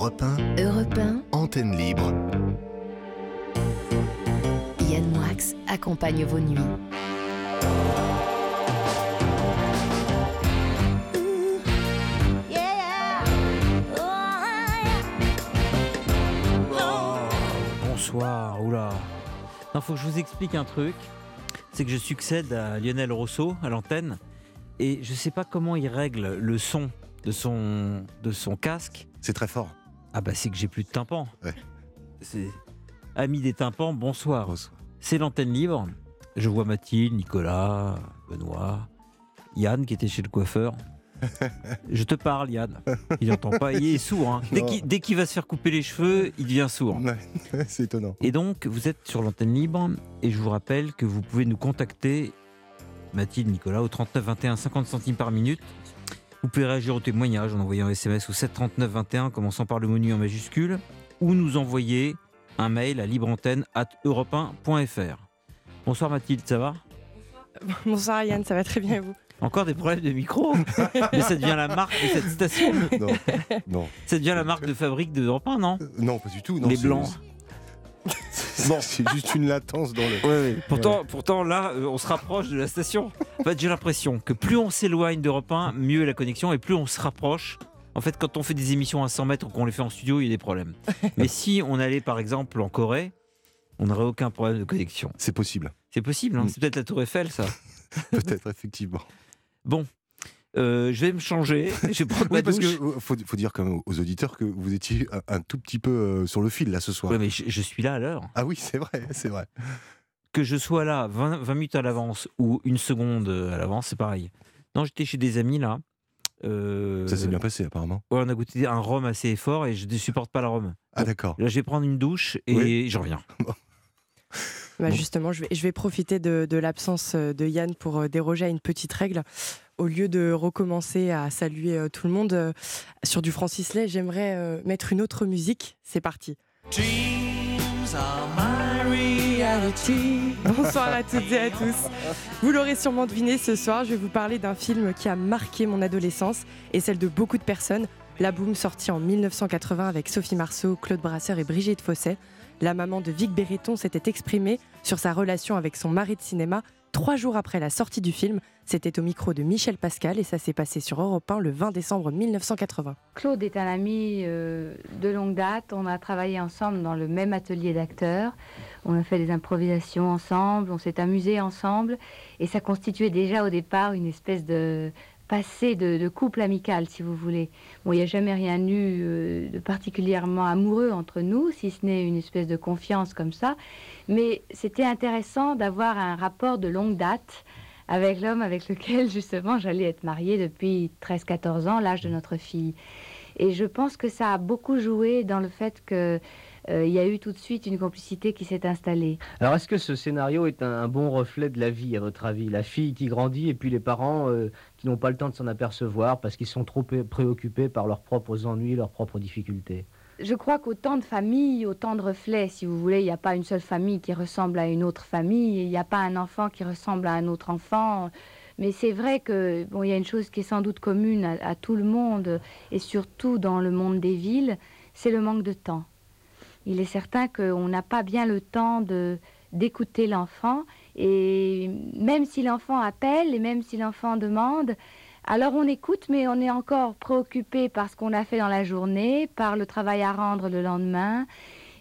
Europe 1, Europe 1, antenne libre. Yann Moix accompagne vos nuits. Bonsoir, oula. Il faut que je vous explique un truc. C'est que je succède à Lionel Rousseau à l'antenne et je sais pas comment il règle le son de son, de son casque. C'est très fort. Ah bah c'est que j'ai plus de tympan. Ouais. C'est Amis des tympans, bonsoir. Bonsoir. C'est l'antenne libre. Je vois Mathilde, Nicolas, Benoît, Yann qui était chez le coiffeur. Je te parle, Yann. Il n'entend pas. Il est sourd. hein. Dès qu'il dès qu'il va se faire couper les cheveux, il devient sourd. C'est étonnant. Et donc, vous êtes sur l'antenne libre et je vous rappelle que vous pouvez nous contacter, Mathilde, Nicolas, au 39 21 50 centimes par minute. Vous pouvez réagir au témoignage en envoyant un SMS au 739 21, commençant par le menu en majuscule, ou nous envoyer un mail à libreantenne at europe1.fr. Bonsoir Mathilde, ça va? Bonsoir Yann, ça va très bien et vous? Encore des problèmes de micro? Mais ça devient la marque de cette station. Non, non, Ça devient la marque de fabrique de Europe 1, non? Euh, non, pas du tout. Non, Les blancs. Non, c'est juste une latence dans le. Pourtant, pourtant là, euh, on se rapproche de la station. En fait, j'ai l'impression que plus on s'éloigne d'Europe 1, mieux est la connexion, et plus on se rapproche. En fait, quand on fait des émissions à 100 mètres ou qu'on les fait en studio, il y a des problèmes. Mais si on allait, par exemple, en Corée, on n'aurait aucun problème de connexion. C'est possible, C'est possible, hein Mm. c'est peut-être la Tour Eiffel, ça. peut-être, effectivement. Bon, euh, je vais me changer, je vais prendre ma Oui, parce douche. que euh, faut, faut dire quand même aux auditeurs que vous étiez un, un tout petit peu euh, sur le fil là ce soir. Mais je, je suis là à l'heure. Ah oui, c'est vrai, c'est vrai. Que je sois là 20, 20 minutes à l'avance ou une seconde à l'avance, c'est pareil. Non, j'étais chez des amis là. Euh, Ça s'est bien passé apparemment. Ouais, on a goûté un rhum assez fort et je ne supporte pas la rhum. Ah d'accord. Là, je vais prendre une douche et Oui. j'en reviens. Bah, Bon. Justement, je vais, je vais profiter de, de l'absence euh, de Yann pour euh, déroger à une petite règle. Au lieu de recommencer à saluer euh, tout le monde euh, sur du Francis Lay, j'aimerais euh, mettre une autre musique. C'est parti. Bonsoir à toutes et à tous. Vous l'aurez sûrement deviné ce soir, je vais vous parler d'un film qui a marqué mon adolescence et celle de beaucoup de personnes. La Boom, sortie en 1980 avec Sophie Marceau, Claude Brasseur et Brigitte Fosset. La maman de Vic Béreton s'était exprimée sur sa relation avec son mari de cinéma trois jours après la sortie du film. C'était au micro de Michel Pascal et ça s'est passé sur Europe 1 le 20 décembre 1980. Claude est un ami euh, de longue date. On a travaillé ensemble dans le même atelier d'acteurs. On a fait des improvisations ensemble, on s'est amusé ensemble. Et ça constituait déjà au départ une espèce de passé de, couple amical, si vous voulez. Bon, il n'y a jamais rien eu euh, de particulièrement amoureux entre nous, si ce n'est une espèce de confiance comme ça. Mais c'était intéressant d'avoir un rapport de longue date avec l'homme avec lequel justement j'allais être mariée depuis 13-14 ans, l'âge de notre fille. Et je pense que ça a beaucoup joué dans le fait que euh, il y a eu tout de suite une complicité qui s'est installée. Alors, est-ce que ce scénario est un, un bon reflet de la vie, à votre avis? La fille qui grandit et puis les parents euh, qui n'ont pas le temps de s'en apercevoir parce qu'ils sont trop pré- préoccupés par leurs propres ennuis, leurs propres difficultés? Je crois qu'autant de familles, autant de reflets, si vous voulez. Il n'y a pas une seule famille qui ressemble à une autre famille. Il n'y a pas un enfant qui ressemble à un autre enfant. Mais c'est vrai que bon, il y a une chose qui est sans doute commune à, à tout le monde et surtout dans le monde des villes, c'est le manque de temps. Il est certain qu'on n'a pas bien le temps de d'écouter l'enfant et même si l'enfant appelle et même si l'enfant demande, alors on écoute, mais on est encore préoccupé par ce qu'on a fait dans la journée, par le travail à rendre le lendemain.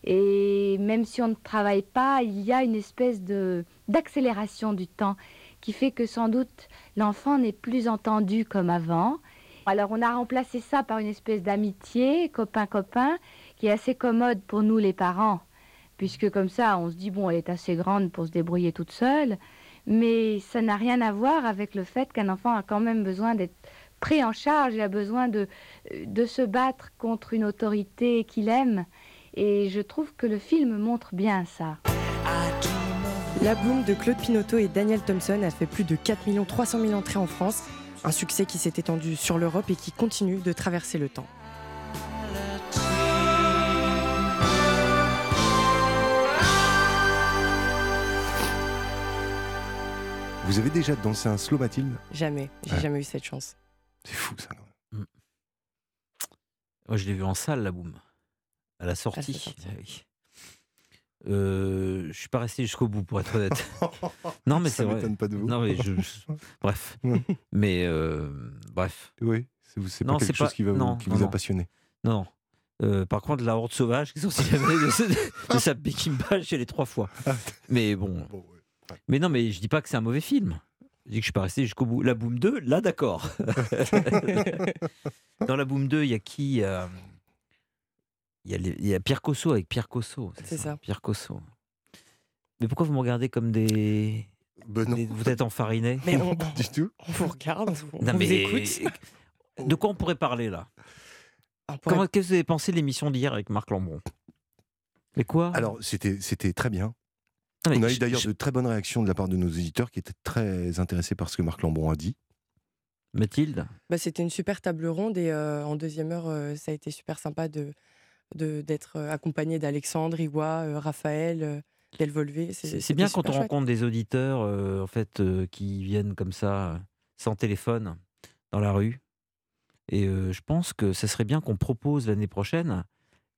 Et même si on ne travaille pas, il y a une espèce de d'accélération du temps qui fait que sans doute l'enfant n'est plus entendu comme avant. Alors on a remplacé ça par une espèce d'amitié, copain-copain, qui est assez commode pour nous les parents, puisque comme ça on se dit, bon, elle est assez grande pour se débrouiller toute seule, mais ça n'a rien à voir avec le fait qu'un enfant a quand même besoin d'être pris en charge, il a besoin de, de se battre contre une autorité qu'il aime. Et je trouve que le film montre bien ça. La de Claude Pinoteau et Daniel Thompson a fait plus de 4 300 000 entrées en France. Un succès qui s'est étendu sur l'Europe et qui continue de traverser le temps. Vous avez déjà dansé un slow Mathilde Jamais, j'ai Ouais. jamais eu cette chance. C'est fou ça. Moi, je l'ai vu en salle, la boum. À la sortie. ah oui. Euh, je suis pas resté jusqu'au bout, pour être honnête. non, mais c'est vrai. m'étonne pas de vous. Non, mais je. Bref. Ouais. Mais euh, bref. Oui, c'est c'est pas Non, quelque c'est chose pas- qui, va vous- non, qui non, vous a non. passionné. Non. Euh, par contre, la horde sauvage qui sortie la veille de, de sa Peking Page, j'ai les trois fois. Mais bon. Bon, ouais. Mais non, mais je dis pas que c'est un mauvais film. Je dis que je suis pas resté jusqu'au bout. La Boom 2, là, d'accord. Dans la Boom 2, il y a qui euh, Il y, a les- il y a Pierre Cosso avec Pierre Cosso. C'est ça. Pierre Cosso. Mais pourquoi vous me regardez comme des. Ben non, des- vous êtes enfarinés? Mais on, pas du tout. on vous regarde, on Non, vous mais- écoute. De quoi on pourrait parler là? Pourrait- Comment Qu'est-ce que vous avez pensé de l'émission d'hier avec Marc Lambron? Mais quoi? Alors, c'était c'était très bien. On a eu d'ailleurs je- de très bonnes réactions de la part de nos éditeurs qui étaient très intéressés par ce que Marc Lambron a dit. Mathilde? Bah, C'était une super table ronde et euh, en deuxième heure, euh, ça a été super sympa de d'être euh, accompagné d'Alexandre, Iwa, euh, Raphaël, euh, Delvolvé. C'est bien quand on chouette. rencontre des auditeurs euh, en fait euh, qui viennent comme ça sans téléphone dans la rue. Et euh, je pense que ça serait bien qu'on propose l'année prochaine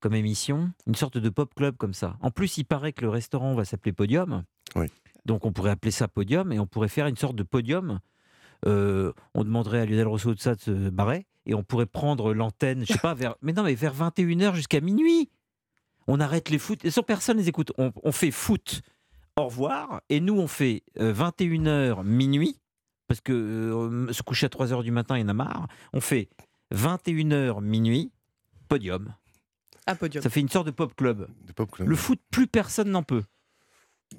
comme émission une sorte de pop club comme ça. En plus, il paraît que le restaurant va s'appeler Podium. Oui. Donc on pourrait appeler ça Podium et on pourrait faire une sorte de podium. Euh, on demanderait à Lionel Rousseau de ça de se barrer et on pourrait prendre l'antenne, je sais pas, vers mais non mais vers 21h jusqu'à minuit. On arrête les foot. Sans personne les écoute. On, on fait foot. Au revoir. Et nous, on fait 21h minuit. Parce que euh, se coucher à 3h du matin, il y en a marre. On fait 21h minuit. Podium. Podium. Ça fait une sorte de pop club. De Pop Club. Le foot, plus personne n'en peut.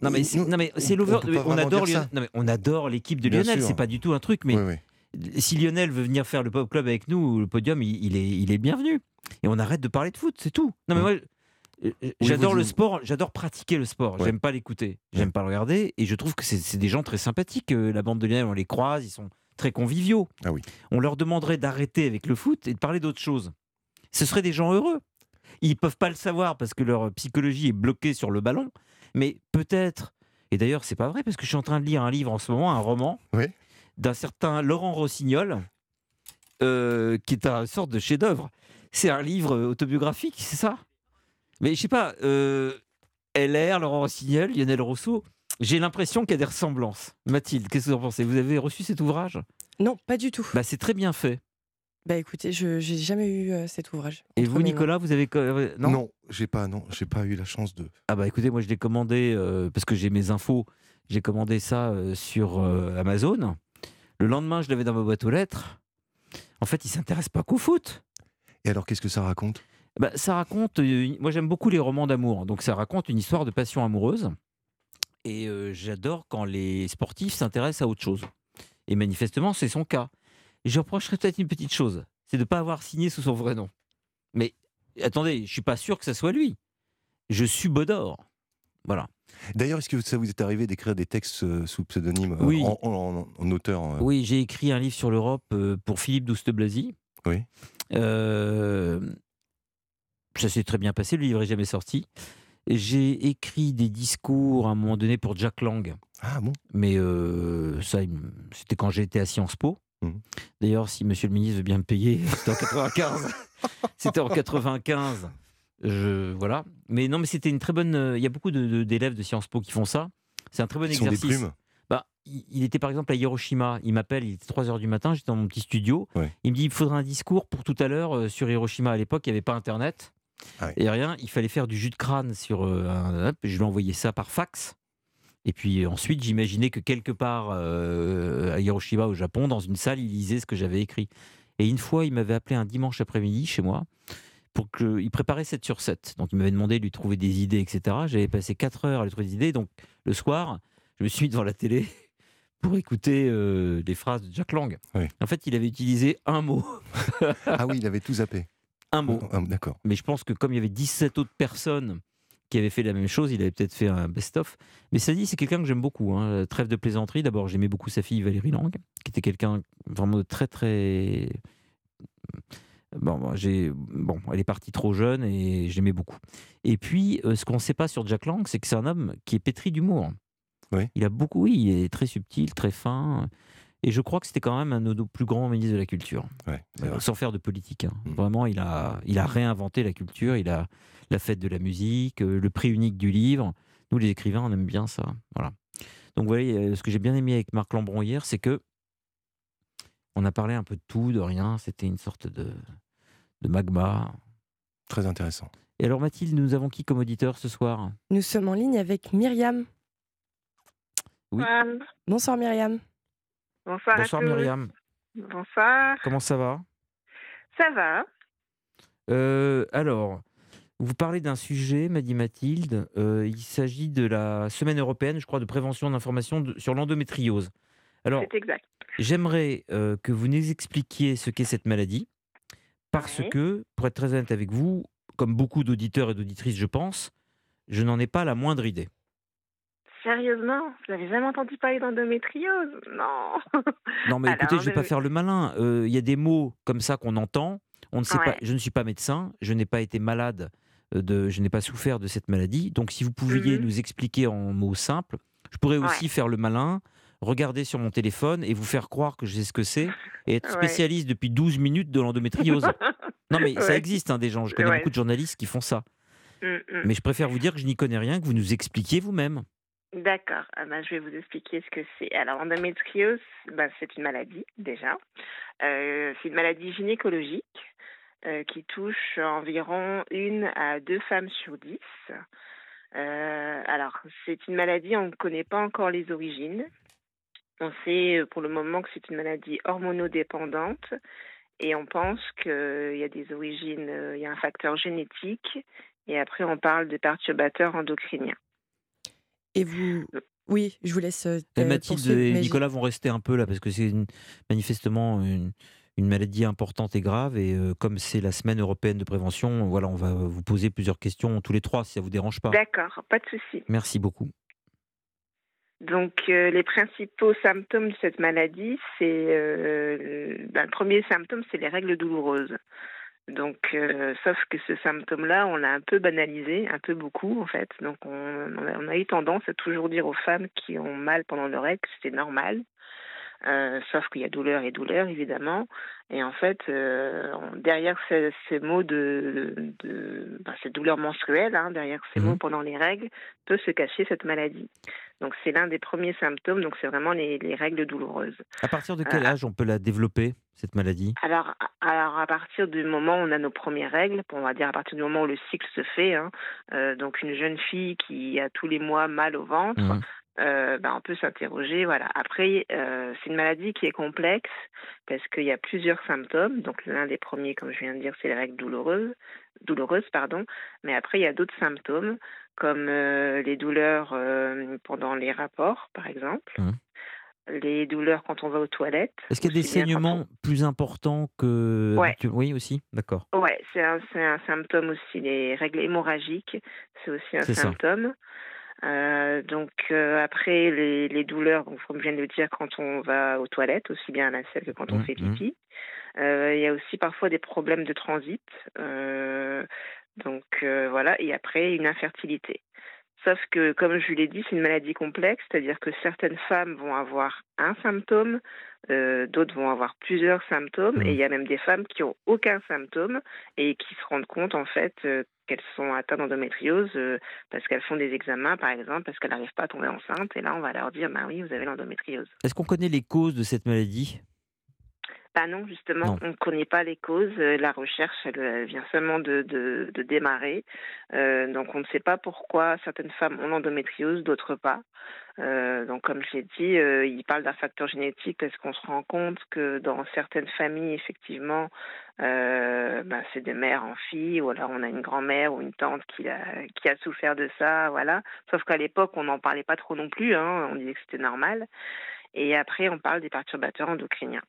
Non mais, c'est- Nous, non, mais c'est on- l'over. on adore non, mais on adore l'équipe de Lionel. C'est pas du tout un truc, mais Oui, oui. si Lionel veut venir faire le pop club avec nous, le podium, il, il est, il est bienvenu. Et on arrête de parler de foot, c'est tout. Non mais moi, euh, j'adore le sport, j'adore pratiquer le sport. Ouais. J'aime pas l'écouter, j'aime Ouais. pas le regarder, et je trouve que c'est c'est des gens très sympathiques. euh, La bande de Lionel, on les croise, ils sont très conviviaux. Ah oui. On leur demanderait d'arrêter avec le foot et de parler d'autre chose. Ce seraient des gens heureux. Ils peuvent pas le savoir parce que leur psychologie est bloquée sur le ballon, mais peut-être. Et d'ailleurs, c'est pas vrai parce que je suis en train de lire un livre en ce moment, un roman Oui. d'un certain Laurent Rossignol, euh, qui est une sorte de chef-d'œuvre. C'est un livre autobiographique, c'est ça? Mais je sais pas, euh, LR, Laurent Rossignol, Lionel Rousseau, j'ai l'impression qu'il y a des ressemblances. Mathilde, qu'est-ce que vous en pensez? Vous avez reçu cet ouvrage? Non, pas du tout. bah, C'est très bien fait. Bah écoutez, je j'ai jamais eu euh, cet ouvrage. Et vous. Nicolas, vous avez. co- euh, Non, Non, j'ai pas, non, j'ai pas eu la chance de. Ah bah écoutez, moi je l'ai commandé euh, parce que j'ai mes infos. J'ai commandé ça euh, sur euh, Amazon. Le lendemain, je l'avais dans ma boîte aux lettres. En fait, il s'intéresse pas qu'au foot. Et alors, qu'est-ce que ça raconte? Bah, ça raconte. euh, moi, j'aime beaucoup les romans d'amour. Donc, ça raconte une histoire de passion amoureuse. Et euh, j'adore quand les sportifs s'intéressent à autre chose. Et manifestement, c'est son cas. Je reprocherais peut-être une petite chose c'est de ne pas avoir signé sous son vrai nom. Mais attendez, je suis pas sûr que ça soit lui. Je suis Bodor. Voilà. D'ailleurs, est-ce que ça vous est arrivé d'écrire des textes euh, sous pseudonyme euh, Oui. en, en- en auteur euh, Oui, j'ai écrit un livre sur l'Europe pour Philippe Douste-Blazy. Oui. Euh, ça s'est très bien passé, le livre n'est jamais sorti. J'ai écrit des discours à un moment donné pour Jack Lang, Ah bon? Mais euh, ça, c'était quand j'étais à Sciences Po. Mhm. D'ailleurs, si Monsieur le ministre veut bien me payer, c'était en 95. c'était en 95. Je, voilà. Mais non, mais c'était une très bonne. euh, Il y a beaucoup de- de- d'élèves de, Sciences Po qui font ça. C'est un très bon Ils sont des exercice. plumes. Bah, il il était par exemple à Hiroshima. Il m'appelle, il était 3 h du matin, j'étais dans mon petit studio. Ouais. Il me dit il faudra un discours pour tout à l'heure euh, sur Hiroshima. À l'époque, il n'y avait pas Internet. Ah. Et rien, il fallait faire du jus de crâne sur euh, un. je lui ai envoyé ça par fax. Et puis euh, ensuite, j'imaginais que quelque part euh, à Hiroshima, au Japon, dans une salle, il lisait ce que j'avais écrit. Et une fois, il m'avait appelé un dimanche après-midi chez moi pour que il préparait 7 sur 7. Donc il m'avait demandé de lui trouver des idées, etc. J'avais passé 4 heures à lui trouver des idées. Donc le soir, je me suis mis devant la télé pour écouter euh, des phrases de Jack Lang. Oui. En fait, il avait utilisé un mot. Ah oui, il avait tout zappé. Un mot. Ah, D'accord. Mais je pense que comme il y avait 17 autres personnes qui avaient fait la même chose, il avait peut-être fait un best-of. Mais ça dit, c'est quelqu'un que j'aime beaucoup. hein. Trêve de plaisanterie. D'abord, j'aimais beaucoup sa fille Valérie Lang, qui était quelqu'un vraiment de très très. Bon, bon, j'ai bon, elle est partie trop jeune et j'aimais beaucoup. Et puis, euh, ce qu'on ne sait pas sur Jack Lang, c'est que c'est un homme qui est pétri d'humour. Oui. Il a beaucoup, oui, il est très subtil, très fin. Et je crois que c'était quand même un de nos plus grands ministres de la Culture. Ouais, c'est Euh, vrai. sans faire de politique. hein. Mm. Vraiment, il a, il a réinventé la culture, il a la fête de la musique, euh, le prix unique du livre. Nous, les écrivains, on aime bien ça. Voilà. Donc, vous voyez, euh, ce que j'ai bien aimé avec Marc Lambron hier, c'est que on a parlé un peu de tout, de rien. C'était une sorte de, de magma. Très intéressant. Et alors, Mathilde, nous avons qui comme auditeur ce soir? Nous sommes en ligne avec Myriam. Oui. Bonsoir Myriam. Bonsoir, Bonsoir à. Myriam. Bonsoir. Comment ça va? Ça va Euh, alors, vous parlez d'un sujet, m'a dit Mathilde. Euh, il s'agit de la semaine européenne, je crois, de prévention d'information sur l'endométriose. Alors, C'est exact. j'aimerais euh, que vous nous expliquiez ce qu'est cette maladie, parce Oui. que, pour être très honnête avec vous, comme beaucoup d'auditeurs et d'auditrices, je pense, je n'en ai pas la moindre idée. Sérieusement Vous avez jamais entendu parler d'endométriose Non Non, mais Alors, écoutez, je ne vais pas faire le malin. Euh, Il y a des mots comme ça qu'on entend. On ne sait pas. Je ne suis pas médecin. Je n'ai pas été malade. euh, De, je n'ai pas souffert de cette maladie. Donc, si vous pouviez Mhm. nous expliquer en mots simples, je pourrais Ouais. aussi faire le malin, regarder sur mon téléphone et vous faire croire que je sais ce que c'est et être Ouais. spécialiste depuis 12 minutes de l'endométriose. non, mais ça existe hein, des gens. Je connais beaucoup de journalistes qui font ça. Mm, mm. Mais je préfère vous dire que je n'y connais rien, que vous nous expliquiez vous-même. D'accord. Ah ben, je vais vous expliquer ce que c'est. Alors, l'endométriose, ben, c'est une maladie, déjà. Euh, c'est une maladie gynécologique euh, qui touche environ une à deux femmes sur dix. Euh, alors, c'est une maladie, on ne connaît pas encore les origines. On sait pour le moment que c'est une maladie hormonodépendante et on pense qu'il y a des origines, il y a un facteur génétique et après on parle de perturbateurs endocriniens. Et vous. Oui, je vous laisse. euh, Et euh, Mathilde et Nicolas vont rester un peu là parce que c'est une- manifestement une, une maladie importante et grave. Et euh, comme c'est la semaine européenne de prévention, voilà, on va vous poser plusieurs questions tous les trois si ça vous dérange pas. D'accord, pas de souci. Merci beaucoup. Donc, euh, les principaux symptômes de cette maladie, c'est euh, ben, le premier symptôme, c'est les règles douloureuses. Donc, euh, sauf que ce symptôme-là, on l'a un peu banalisé, un peu beaucoup en fait. Donc, on, on a, on a eu tendance à toujours dire aux femmes qui ont mal pendant leur règle que c'était normal. Euh, sauf qu'il y a douleur et douleur, évidemment. Et en fait, euh, derrière ces, ces mots de, de ben, ces douleurs menstruelles, hein, derrière ces Mhm. mots pendant les règles, peut se cacher cette maladie. Donc c'est l'un des premiers symptômes, donc c'est vraiment les, les règles douloureuses. À partir de quel Euh, âge on peut la développer, cette maladie? Alors, à- alors à partir du moment où on a nos premières règles, on va dire à partir du moment où le cycle se fait, hein, euh, donc une jeune fille qui a tous les mois mal au ventre, Mhm. euh, ben, on peut s'interroger. Voilà. Après, euh, c'est une maladie qui est complexe parce qu'il y a plusieurs symptômes. Donc l'un des premiers, comme je viens de dire, c'est les règles douloureuses, douloureuses, pardon. Mais après, il y a d'autres symptômes comme euh, les douleurs euh, pendant les rapports, par exemple. Mhm. Les douleurs quand on va aux toilettes. Est-ce qu'il y a des saignements plus importants que. Ouais. Oui, aussi? D'accord. Ouais, c'est un, symptôme aussi. Les règles hémorragiques, c'est aussi un symptôme. Euh, donc euh, après les, les douleurs, donc, comme je viens de le dire, quand on va aux toilettes, aussi bien à la selle que quand on Mhm, fait mhm. pipi. Euh, Il y a aussi parfois des problèmes de transit. Donc euh, voilà, et après une infertilité. Sauf que, comme je l'ai dit, c'est une maladie complexe, c'est-à-dire que certaines femmes vont avoir un symptôme, euh, d'autres vont avoir plusieurs symptômes, Mhm. et il y a même des femmes qui ont aucun symptôme et qui se rendent compte en fait euh, qu'elles sont atteintes d'endométriose euh, parce qu'elles font des examens, par exemple, parce qu'elles n'arrivent pas à tomber enceinte, et là on va leur dire, bah oui, vous avez l'endométriose. Est-ce qu'on connaît les causes de cette maladie? Bah non, justement, Non. on ne connaît pas les causes. Euh, La recherche, elle, elle vient seulement de, de, de démarrer. Euh, donc on ne sait pas pourquoi certaines femmes ont l'endométriose, d'autres pas. Euh, donc comme je l'ai dit, euh, il parle d'un facteur génétique parce qu'on se rend compte que dans certaines familles, effectivement, euh, bah, c'est de mère en fille, ou alors on a une grand-mère ou une tante qui a, qui a souffert de ça, voilà. Sauf qu'à l'époque, on n'en parlait pas trop non plus, hein, on disait que c'était normal. Et après, on parle des perturbateurs endocriniens.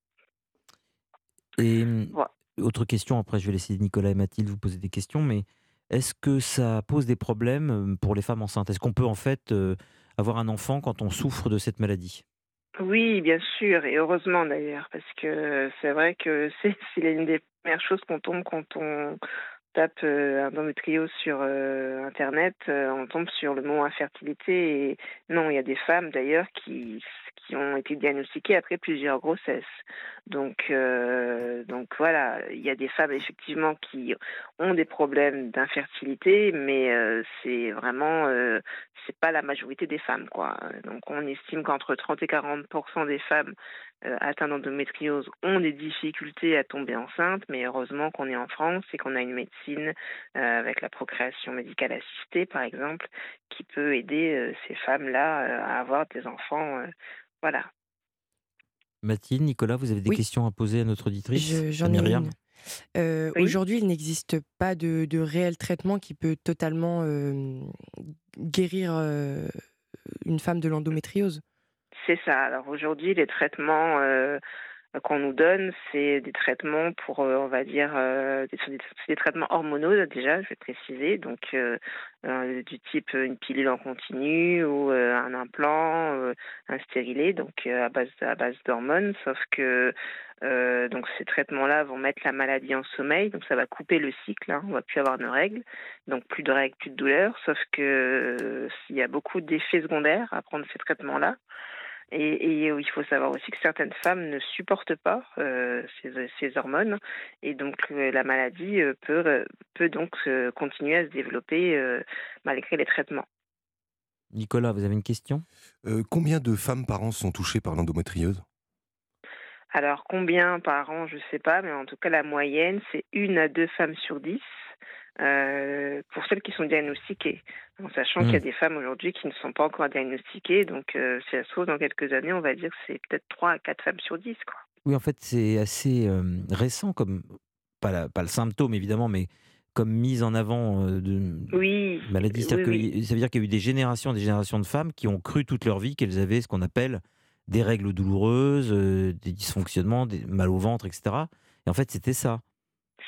Et Ouais. autre question, après je vais laisser Nicolas et Mathilde vous poser des questions, mais est-ce que ça pose des problèmes euh, pour les femmes enceintes? Est-ce qu'on peut en fait euh, avoir un enfant quand on souffre de cette maladie? Oui, bien sûr, et heureusement d'ailleurs, parce que c'est vrai que c'est c'est l'une des premières choses qu'on tombe quand on tape euh, endométriose sur euh, Internet, euh, on tombe sur le mot infertilité. Et non, il y a des femmes d'ailleurs qui, qui ont été diagnostiquées après plusieurs grossesses. Donc, donc voilà, il y a des femmes effectivement qui ont des problèmes d'infertilité, mais c'est vraiment c'est pas la majorité des femmes quoi. Donc on estime qu'entre 30 et 40% des femmes euh, atteints d'endométriose ont des difficultés à tomber enceinte, mais heureusement qu'on est en France et qu'on a une médecine euh, avec la procréation médicale assistée, par exemple, qui peut aider euh, ces femmes-là à avoir des enfants. voilà. Mathilde, Nicolas, vous avez des questions à poser à notre auditrice J'en ai une. Aujourd'hui, il n'existe pas de, de, réel traitement qui peut totalement guérir une femme de l'endométriose? C'est ça. Alors aujourd'hui, les traitements euh, qu'on nous donne, c'est des traitements pour, euh, on va dire, euh, des, des, traitements hormonaux déjà, je vais préciser, donc du type une pilule en continu ou un implant, un stérilet, donc à base à base d'hormones, sauf que donc ces traitements-là vont mettre la maladie en sommeil, donc ça va couper le cycle, hein, on va plus avoir de règles, donc plus de règles, plus de douleurs, sauf que s'il y a beaucoup d'effets secondaires à prendre ces traitements-là. Et, il faut savoir aussi que certaines femmes ne supportent pas euh, ces, hormones et donc euh, la maladie euh, peut, peut donc continuer à se développer malgré les traitements. Nicolas, vous avez une question? Combien de femmes par an sont touchées par l'endométriose? Alors combien par an, je ne sais pas, mais en tout cas la moyenne, c'est une à deux femmes sur dix. Euh, pour celles qui sont diagnostiquées, en sachant qu'il y a hmm. des femmes aujourd'hui qui ne sont pas encore diagnostiquées. Donc, euh, si ça se trouve, dans quelques années, on va dire que c'est peut-être 3 à 4 femmes sur 10. Quoi. Oui, en fait, c'est assez euh, récent, comme pas, pas le symptôme évidemment, mais comme mise en avant de oui, maladie. ça veut dire qu'il y a eu des générations des générations de femmes qui ont cru toute leur vie qu'elles avaient ce qu'on appelle des règles douloureuses, des dysfonctionnements, des mal au ventre, etc. Et en fait, c'était ça.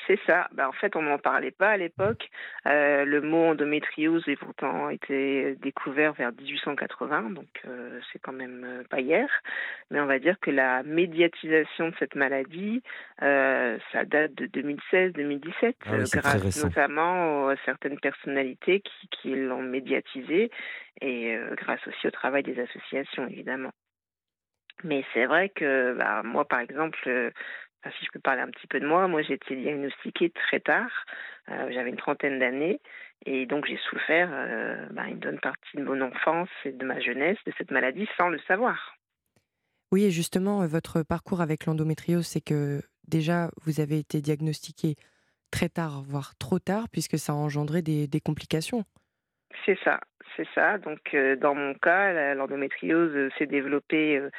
C'est ça. Ben, en fait, on n'en parlait pas à l'époque. Euh, le mot endométriose est pourtant été découvert vers 1880, donc euh, c'est quand même euh, pas hier. Mais on va dire que la médiatisation de cette maladie, ça date de 2016-2017, ah grâce notamment à certaines personnalités qui, qui l'ont médiatisé et grâce aussi au travail des associations, évidemment. Mais c'est vrai que bah, moi, par exemple, si je peux parler un petit peu de moi, moi j'ai été diagnostiquée très tard, euh, j'avais une trentaine d'années, et donc j'ai souffert euh, bah, une bonne partie de mon enfance et de ma jeunesse de cette maladie sans le savoir. Oui, et justement, euh, votre parcours avec l'endométriose, c'est que déjà, vous avez été diagnostiquée très tard, voire trop tard, puisque ça a engendré des complications. C'est ça, c'est ça. Donc, euh, dans mon cas, l'endométriose euh, s'est développée euh,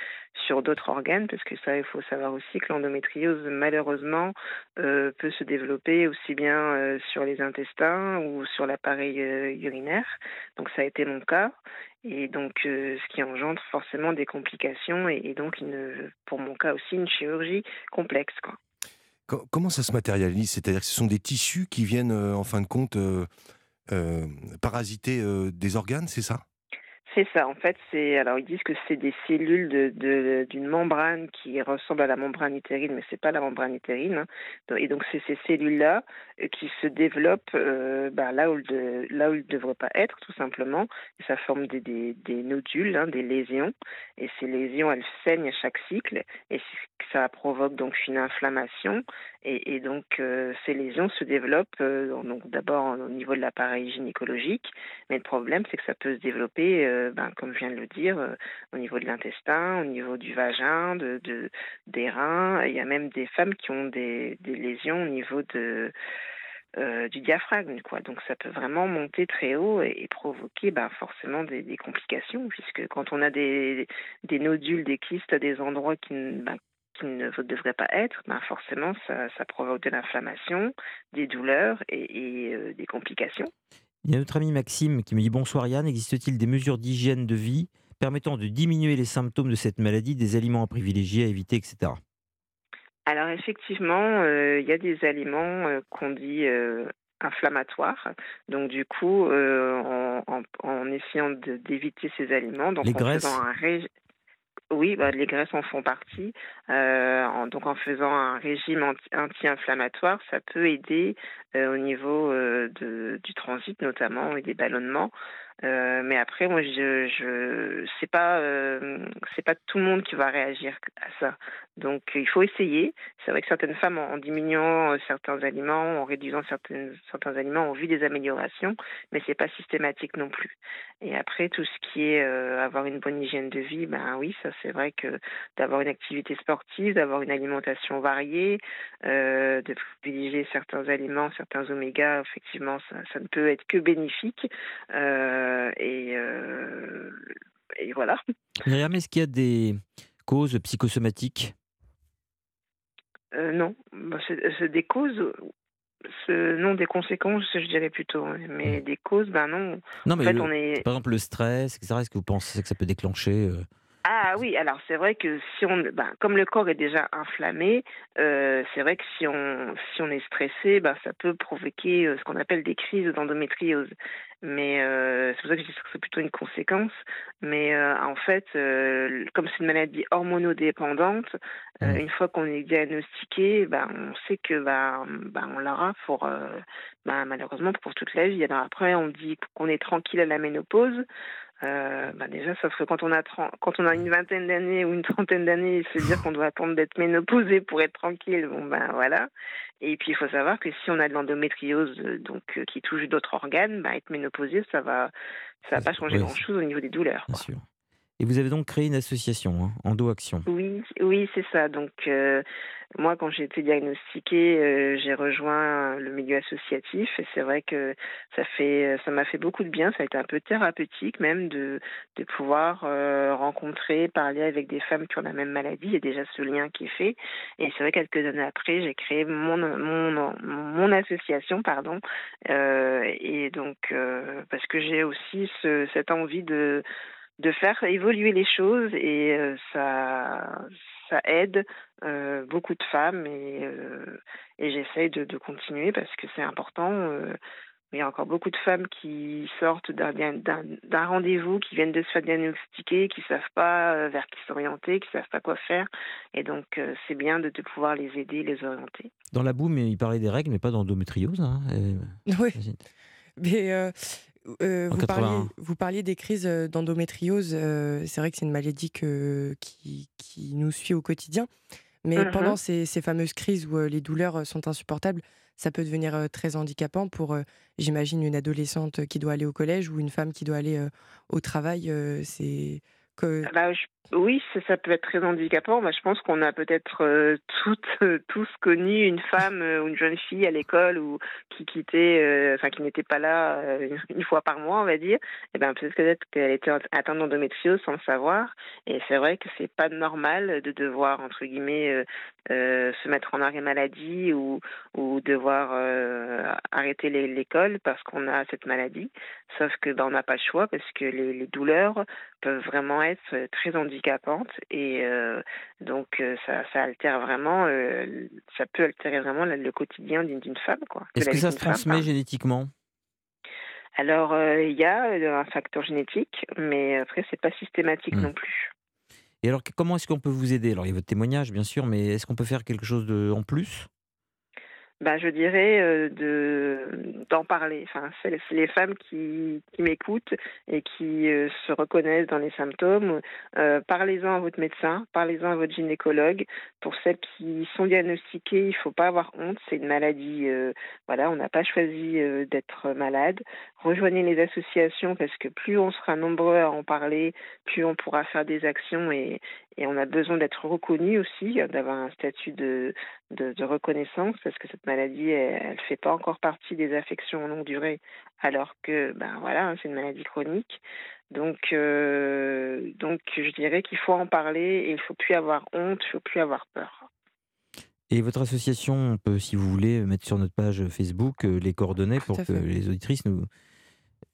sur d'autres organes, parce que ça, il faut savoir aussi que l'endométriose, malheureusement, peut se développer aussi bien sur les intestins ou sur l'appareil urinaire. Donc, ça a été mon cas. Et donc, ce qui engendre forcément des complications et, donc, pour mon cas aussi, une chirurgie complexe. Comment ça se matérialise? C'est-à-dire que ce sont des tissus qui viennent, en fin de compte, euh, parasiter euh, des organes, c'est ça? C'est ça, en fait, c'est alors ils disent que c'est des cellules d'une membrane qui ressemble à la membrane utérine, mais c'est pas la membrane utérine. Hein. Et donc c'est ces cellules-là euh, qui se développent bah, là où de, ne devraient pas être, tout simplement. Et ça forme des nodules, hein, des lésions. Et ces lésions, elles saignent à chaque cycle, et ça provoque donc une inflammation. Et, donc ces lésions se développent donc d'abord au niveau de l'appareil gynécologique, mais le problème c'est que ça peut se développer ben, comme je viens de le dire, euh, au niveau de l'intestin, au niveau du vagin, de, des reins. Il y a même des femmes qui ont des, lésions au niveau euh, du diaphragme. Donc ça peut vraiment monter très haut et, provoquer ben, forcément des, complications, puisque quand on a des, des nodules, des kystes à des endroits qui, ben, qui ne devraient pas être, ben forcément ça, provoque de l'inflammation, des douleurs et, euh, des complications. Il y a notre ami Maxime qui me dit Bonsoir Yann, existe-t-il des mesures d'hygiène de vie permettant de diminuer les symptômes de cette maladie, des aliments à privilégier, à éviter, etc. Alors effectivement, euh, il y a des aliments euh, qu'on dit euh, inflammatoires. Donc du coup, en, essayant d'éviter ces aliments, donc les en graisses. un régime oui, bah, les graisses en font partie. Euh, donc en faisant un régime anti-inflammatoire, ça peut aider au niveau euh, du transit notamment et des ballonnements. Euh, mais après, moi, je, je c'est pas, euh, c'est pas tout le monde qui va réagir à ça. Donc, il faut essayer. C'est vrai que certaines femmes, en, diminuant euh, certains aliments, en réduisant certains, certains aliments, ont vu des améliorations, mais c'est pas systématique non plus. Et après, tout ce qui est avoir une bonne hygiène de vie, ben oui, ça c'est vrai que d'avoir une activité sportive, d'avoir une alimentation variée, de privilégier certains aliments, certains oméga, effectivement, ça, ça ne peut être que bénéfique. et et voilà. Myriam, est-ce qu'il y a des causes psychosomatiques? Euh, Non, bah, c'est des causes. Non, des conséquences, je dirais plutôt. Mais mmh. des causes, ben non. Non, mais on est... par exemple, le stress, etc., est-ce que vous pensez que ça peut déclencher euh, ah oui, alors c'est vrai que si on, ben, comme le corps est déjà inflammé, euh, c'est vrai que si on, si on est stressé, ben, ça peut provoquer euh, ce qu'on appelle des crises d'endométriose. Mais euh, c'est pour ça que je dis que c'est plutôt une conséquence. Mais en fait, comme c'est une maladie hormonodépendante, mmh. une fois qu'on est diagnostiqué, ben, on sait que ben, ben on l'aura pour ben, malheureusement pour toute la vie. Alors après, on dit qu'on est tranquille à la ménopause. Euh, bah déjà, sauf que quand on a quand on a une vingtaine d'années ou une trentaine d'années, se dire qu'on doit attendre d'être ménopausé pour être tranquille, bon ben voilà. Et puis il faut savoir que si on a de l'endométriose, donc euh, qui touche d'autres organes, bah, être ménopausé, ça va, ça va pas changer grand chose au niveau des douleurs. Bien sûr. Et vous avez donc créé une association, hein, Endo Action. Oui, oui, c'est ça. Donc, euh, moi, quand j'ai été diagnostiquée, euh, j'ai rejoint le milieu associatif et c'est vrai que ça fait, ça m'a fait beaucoup de bien. Ça a été un peu thérapeutique même de, de pouvoir euh, rencontrer, parler avec des femmes qui ont la même maladie. Il y a déjà ce lien qui est fait. Et c'est vrai quelques années après, j'ai créé mon, mon, association, pardon. et donc, parce que j'ai aussi ce, cette envie de de faire évoluer les choses et euh, ça, ça aide euh, beaucoup de femmes et, euh, et j'essaye de, de, continuer parce que c'est important. il y a encore beaucoup de femmes qui sortent d'un rendez-vous, qui viennent de se faire diagnostiquer, qui ne savent pas vers qui s'orienter, qui ne savent pas quoi faire. Et donc, c'est bien de, de, pouvoir les aider, les orienter. Dans la boum, il parlait des règles, mais pas d'endométriose. Hein, oui. Mais euh, vous, parliez, vous, parliez, des crises euh, d'endométriose. Euh, c'est vrai que c'est une maladie que, qui, qui, nous suit au quotidien. Mais mmh pendant ces, ces, fameuses crises où les douleurs sont insupportables, ça peut devenir très handicapant pour, j'imagine, une adolescente qui doit aller au collège ou une femme qui doit aller au travail. c'est que... Ah bah, oui, ça, peut être très handicapant. Moi, je pense qu'on a peut-être euh, toutes, euh, tous connu une femme euh, ou une jeune fille à l'école ou qui quittait, enfin qui n'était pas là une fois par mois, on va dire. Et eh ben peut-être qu'elle était atteinte d'endométriose sans le savoir. Et c'est vrai que c'est pas normal de devoir entre guillemets se mettre en arrêt maladie ou ou devoir arrêter l'école parce qu'on a cette maladie. Sauf que ben on n'a pas le choix parce que les, les douleurs peuvent vraiment être très handicapantes et euh, donc euh, ça, ça, altère vraiment, euh, ça peut altérer vraiment le quotidien d'une femme. Est-ce que ça se transmet génétiquement? Alors il y a un facteur génétique, mais après c'est pas systématique mmh. non plus. Et alors comment est-ce qu'on peut vous aider? Alors il y a votre témoignage bien sûr, mais est-ce qu'on peut faire quelque chose de, en plus? Bah, je dirais euh, de d'en parler. Enfin, c'est les femmes qui, qui m'écoutent et qui euh, se reconnaissent dans les symptômes. Euh, parlez-en à votre médecin, parlez-en à votre gynécologue. Pour celles qui sont diagnostiquées, il faut pas avoir honte. C'est une maladie. voilà, on n'a pas choisi d'être malade. Rejoignez les associations parce que plus on sera nombreux à en parler, plus on pourra faire des actions et, et on a besoin d'être reconnu aussi, d'avoir un statut de, de, reconnaissance, parce que cette maladie, elle ne fait pas encore partie des affections longue durée, alors que, ben voilà, c'est une maladie chronique. Donc, euh, donc je dirais qu'il faut en parler et il ne faut plus avoir honte, il ne faut plus avoir peur. Et votre association, on peut, si vous voulez, mettre sur notre page Facebook euh, les coordonnées pour que les auditrices nous.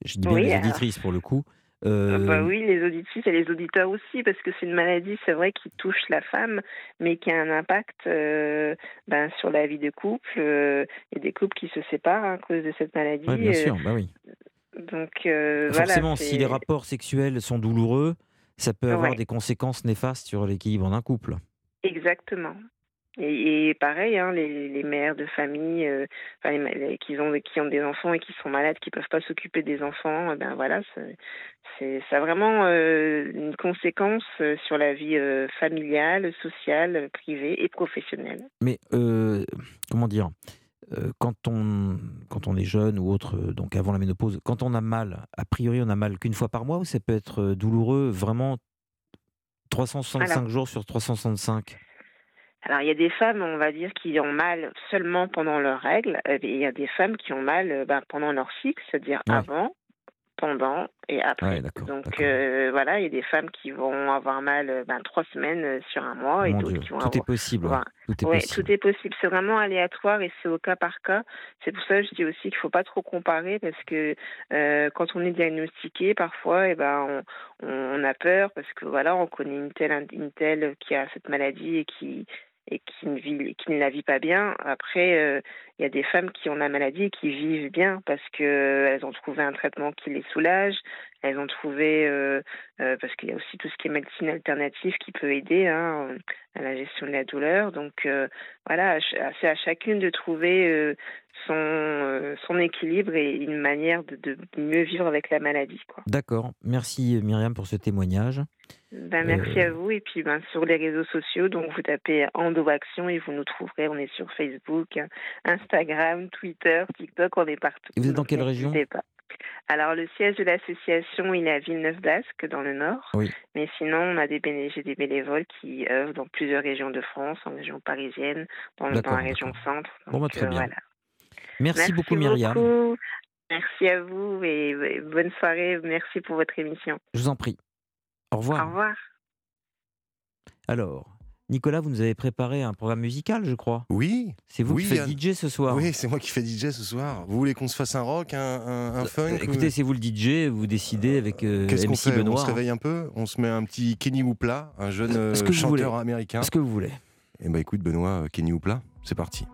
Je dis bien les auditrices pour le coup, euh, bah oui, les auditrices et les auditeurs aussi, parce que c'est une maladie, c'est vrai, qui touche la femme, mais qui a un impact euh, ben, sur la vie de couple. Euh, a des couples qui se séparent à cause de cette maladie. Oui, bien sûr, bah oui. Donc, Forcément, si les rapports sexuels sont douloureux, ça peut avoir des conséquences néfastes sur l'équilibre d'un couple. Exactement. Et, et pareil, hein, les, les mères de famille euh, enfin, les- les- qui, ont, qui ont des enfants et qui sont malades, qui peuvent pas s'occuper des enfants, eh ben voilà, c'est- ça a vraiment euh, une conséquence euh, sur la vie euh, familiale, sociale, privée et professionnelle. Mais comment dire quand on, quand on est jeune ou autre, donc avant la ménopause, quand on a mal, a priori on a mal qu'une fois par mois ou ça peut être douloureux vraiment 365 Alors- jours sur 365 Alors, il y a des femmes, on va dire, qui ont mal seulement pendant leurs règles, euh, et il y a des femmes qui ont mal euh, ben, pendant leur cycle, c'est-à-dire Ouais. avant, pendant et après. Ouais, Donc, euh, voilà, il y a des femmes qui vont avoir mal ben, trois semaines sur un mois et d'autres qui vont tout avoir. est possible. ouais. Tout est Oui, possible. tout est possible. C'est vraiment aléatoire et c'est au cas par cas. C'est pour ça que je dis aussi qu'il faut pas trop comparer parce que euh, quand on est diagnostiqué, parfois, eh ben, on, on a peur parce que voilà, on connaît une telle, une telle qui a cette maladie et qui et qui ne vit, qui ne la vit pas bien. Après, euh, il y a des femmes qui ont la maladie et qui vivent bien parce que euh, ont trouvé un traitement qui les soulage. Elles ont trouvé euh, euh, parce qu'il y a aussi tout ce qui est médecine alternative qui peut aider hein, à la gestion de la douleur. Donc euh, voilà, c'est à chacune de trouver euh, son euh, son équilibre et une manière de, de mieux vivre avec la maladie. D'accord. Merci Myriam pour ce témoignage. Ben, merci Euh, à vous. Et puis ben, sur les réseaux sociaux, donc vous tapez Endo Action et vous nous trouverez. On est sur Facebook, Instagram, Twitter, TikTok, on est partout. Et vous êtes dans Donc, quelle région? pas. Alors le siège de l'association, il est à Villeneuve d'Ascq, dans le nord. Oui. Mais sinon, on a des, béné- j'ai des bénévoles qui œuvrent dans plusieurs régions de France, en région parisienne, dans, la région centre. Bon, bah, très euh, bien. voilà. Merci, beaucoup Myriam. beaucoup. Merci à vous et et bonne soirée. Merci pour votre émission. Je vous en prie. Au revoir. Au revoir. Alors, Nicolas, vous nous avez préparé un programme musical, je crois. Oui, C'est vous Oui, qui faites Yann. DJ ce soir. oui, c'est moi qui fais DJ ce soir. Vous voulez qu'on se fasse un rock, un, un, un funk Euh, Écoutez, c'est vous le DJ, vous décidez avec euh, Qu'est-ce qu'on fait? On Benoît. se hein. réveille un peu On se met un petit Kenny Hoopla, un jeune euh, que vous chanteur voulez. américain. Ce que vous voulez? Eh ben écoute Benoît, euh, Kenny Hoopla, c'est parti.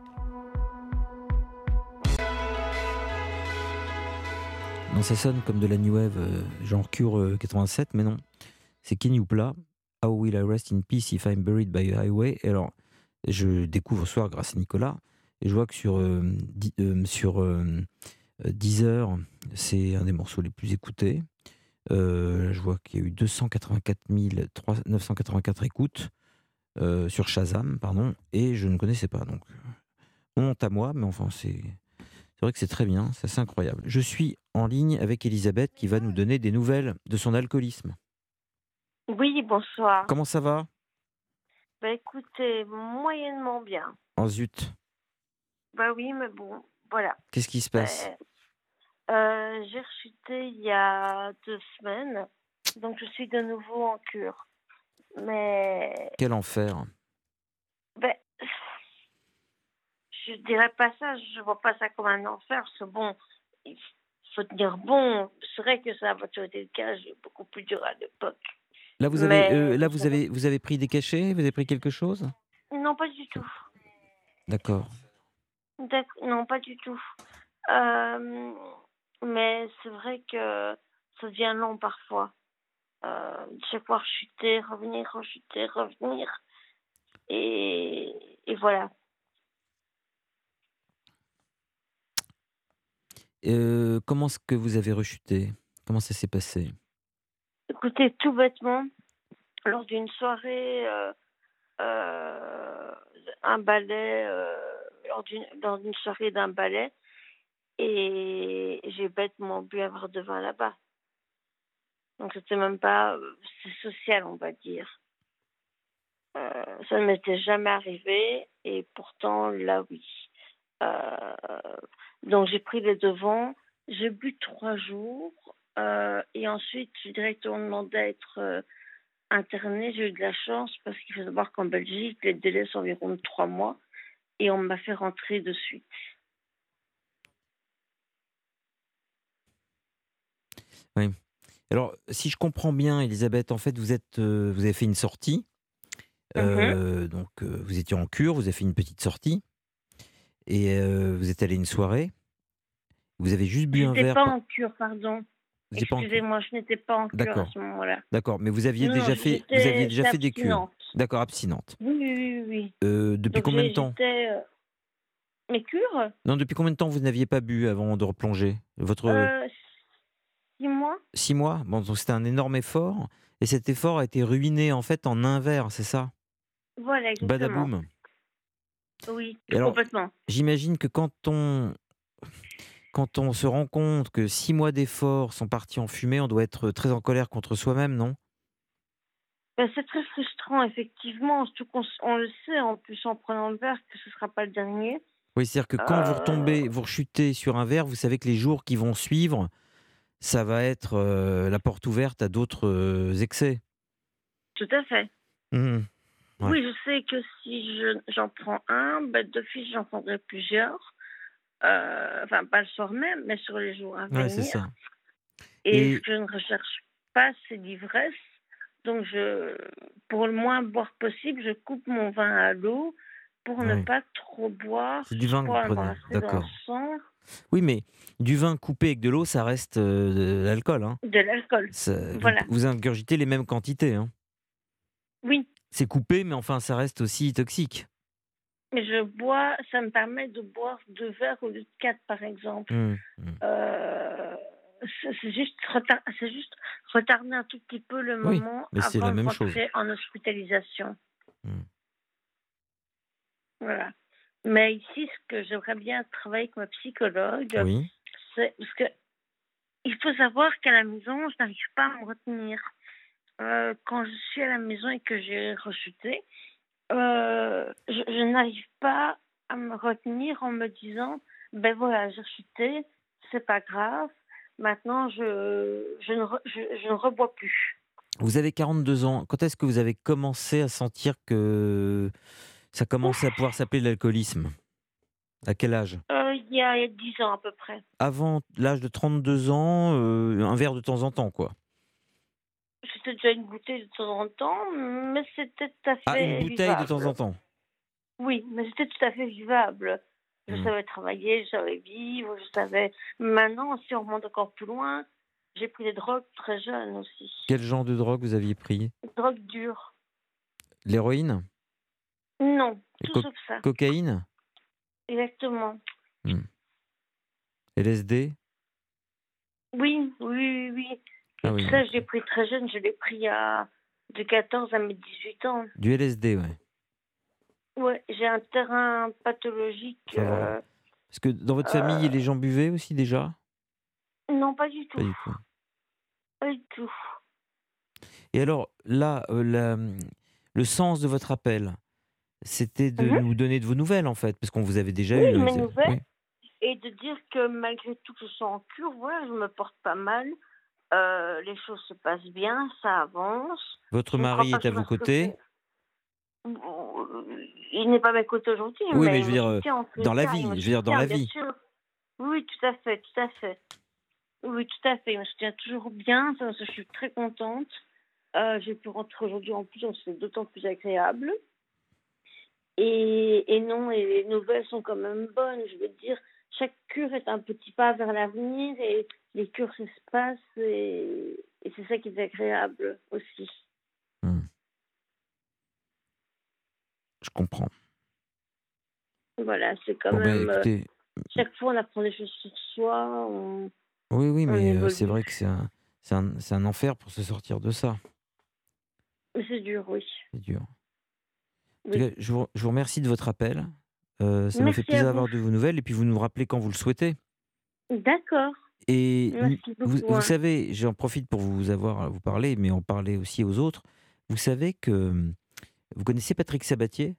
Non, ça sonne comme de la new wave, euh, genre Cure euh, 87, mais non. C'est Kenny Hoopla. How will I rest in peace if I'm buried by a highway Et alors, je découvre ce soir grâce à Nicolas, et je vois que sur, euh, di- euh, sur euh, euh, Deezer, c'est un des morceaux les plus écoutés. Je vois qu'il y a eu 284 300 984 écoutes sur Shazam, pardon, et je ne connaissais pas. Donc, honte à moi, mais enfin, c'est. C'est vrai que c'est très bien, c'est incroyable. Je suis en ligne avec Elisabeth qui va nous donner des nouvelles de son alcoolisme. Oui, bonsoir. Comment ça va? Bah écoutez, moyennement bien. Oh zut, Bah oui, mais bon, voilà. qu'est-ce qui se passe? Euh, euh, J'ai rechuté il y a deux semaines, donc je suis de nouveau en cure. Mais Quel enfer ben, je dirais pas ça, je vois pas ça comme un enfer, parce que bon, il faut tenir bon. C'est vrai que ça a toujours été le cas, j'ai beaucoup plus dur à l'époque. Là, vous avez, Mais- euh, là vous, avez, vous avez pris des cachets Vous avez pris quelque chose? Non, pas du tout. D'accord. D'ac- Non, pas du tout. Euh, mais c'est vrai que ça devient long parfois. Euh, chaque fois rechuter, revenir, rechuter, revenir. Et, et voilà. Euh, comment est-ce que vous avez rechuté? Comment ça s'est passé? Écoutez, tout bêtement, lors d'une soirée, euh, euh, un ballet, euh, lors d'une soirée d'un ballet, et j'ai bêtement bu un verre de vin là-bas. Donc c'était même pas, social, on va dire. Ça ne m'était jamais arrivé, et pourtant là, oui. Donc j'ai pris les devants, j'ai bu trois jours. Euh, et ensuite, j'ai directement demandé à être euh, internée. J'ai eu de la chance parce qu'il faut savoir qu'en Belgique, les délais sont environ de trois mois. Et on m'a fait rentrer de suite. Alors, si je comprends bien, Elisabeth, en fait, vous, êtes, euh, vous avez fait une sortie. Euh, Donc, euh, vous étiez en cure, vous avez fait une petite sortie. Et vous êtes allé à une soirée. Vous avez juste bu un verre. pas en cure, pardon. Excusez-moi, je n'étais pas en cure à D'accord. ce moment-là. D'accord, mais vous aviez Non, déjà fait, vous aviez déjà fait des cures. D'accord, abstinente. Oui, oui, oui. oui. Euh, depuis Donc, combien de temps euh, Mes cures Non, depuis combien de temps vous n'aviez pas bu avant de replonger? Votre euh, Six mois six mois? Bon, donc c'était un énorme effort. Et cet effort a été ruiné en fait en un verre, c'est ça? Voilà, exactement. Badaboum. Oui, Et complètement. J'imagine que quand on quand on se rend compte que six mois d'efforts sont partis en fumée, on doit être très en colère contre soi-même, non? Ben, c'est très frustrant, effectivement. Surtout qu'on s- on le sait, en plus, en prenant le verre, que ce ne sera pas le dernier. Oui, c'est-à-dire que quand vous Euh. retombez, vous rechutez sur un verre, vous savez que les jours qui vont suivre, ça va être euh, la porte ouverte à d'autres euh, excès. Tout à fait. Ouais. Oui, je sais que si je- j'en prends un, ben, d'office, j'en prendrai plusieurs. Euh, enfin, pas le soir même, mais sur les jours à venir. Ouais, c'est ça. Et, Et- ce que je ne recherche pas, c'est l'ivresse. Donc, je, pour le moins boire possible, je coupe mon vin à l'eau pour ne pas trop boire. C'est du vin que vous prenez, d'accord. Oui, mais du vin coupé avec de l'eau, ça reste euh, de l'alcool. Hein. de l'alcool. Ça- vous- Voilà. vous, ingurgitez les mêmes quantités. Hein. Oui, C'est coupé, mais enfin, ça reste aussi toxique. Mais je bois, ça me permet de boire deux verres au lieu de quatre, par exemple. Mhm. Mhm. Euh, c'est juste, retarder un tout petit peu le Oui, moment mais avant la de même chose. en hospitalisation. Hmm. Voilà. Mais ici, ce que j'aimerais bien travailler avec ma psychologue, Oui. c'est parce que il faut savoir qu'à la maison, je n'arrive pas à me retenir. Euh, quand je suis à la maison et que j'ai rechuté, euh, je, je n'arrive pas à me retenir en me disant ben voilà, j'ai rechuté, c'est pas grave. Maintenant, je, je, ne, re- je, je ne rebois plus. Vous avez 42 ans. Quand est-ce que vous avez commencé à sentir que ça commençait à pouvoir s'appeler de l'alcoolisme? À quel âge? Euh, il, y a, il y a 10 ans à peu près. Avant l'âge de 32 ans, euh, un verre de temps en temps, quoi. C'était déjà une bouteille de temps en temps, mais c'était tout à fait. Ah, une bouteille de temps en temps. Oui, mais c'était tout à fait vivable. Je Hmm. savais travailler, je savais vivre, je savais. Maintenant, si on remonte encore plus loin, j'ai pris des drogues très jeune aussi. Quel genre de drogue vous aviez pris? Drogue dure. L'héroïne? Non, Et tout sauf ça. Cocaïne? Exactement. LSD Oui, oui, oui, oui. Ah oui. Ça, je l'ai pris très jeune, je l'ai pris à de 14 à mes 18 ans. Du LSD, ouais. Ouais, j'ai un terrain pathologique. Euh, Parce que dans votre famille, Euh. les gens buvaient aussi déjà? Non, pas du tout. Pas du tout. Pas du tout. Et alors, là, euh, la- le sens de votre appel, c'était de Mhm. nous donner de vos nouvelles, en fait, parce qu'on vous avait déjà Oui, eu. mes nouvelles. oui. Et de dire que malgré tout que je sois en cure, voilà, je me porte pas mal. Euh, les choses se passent bien, ça avance. Votre Je mari est à vos côtés? refais- Il n'est pas à mes côtés aujourd'hui. Oui, mais il je veux dire, euh, dans la vie, je veux dire, dans la vie. Oui, tout à fait, tout à fait. Oui, tout à fait. Il me soutient toujours bien, ça, je suis très contente. Euh, J'ai pu rentrer aujourd'hui en plus, c'est d'autant plus agréable. Et, et non, et les nouvelles sont quand même bonnes. Je veux dire, chaque cure est un petit pas vers l'avenir et les cures s'espacent et, et c'est ça qui est agréable aussi. Je comprends. Voilà, c'est quand Bon, ben, même. euh, écoutez, chaque fois, on apprend des choses sur soi. on- oui, oui, mais euh, c'est vrai que c'est un, enfer pour se sortir de ça. C'est dur, oui. C'est dur. Oui. je, vous, je vous remercie de votre appel. Euh, ça me Merci fait plaisir d'avoir de vos nouvelles et puis vous nous rappelez quand vous le souhaitez. D'accord. Et vous, hein. savez, j'en profite pour vous avoir vous parler, mais en parler aussi aux autres. Vous savez que vous connaissez Patrick Sabatier?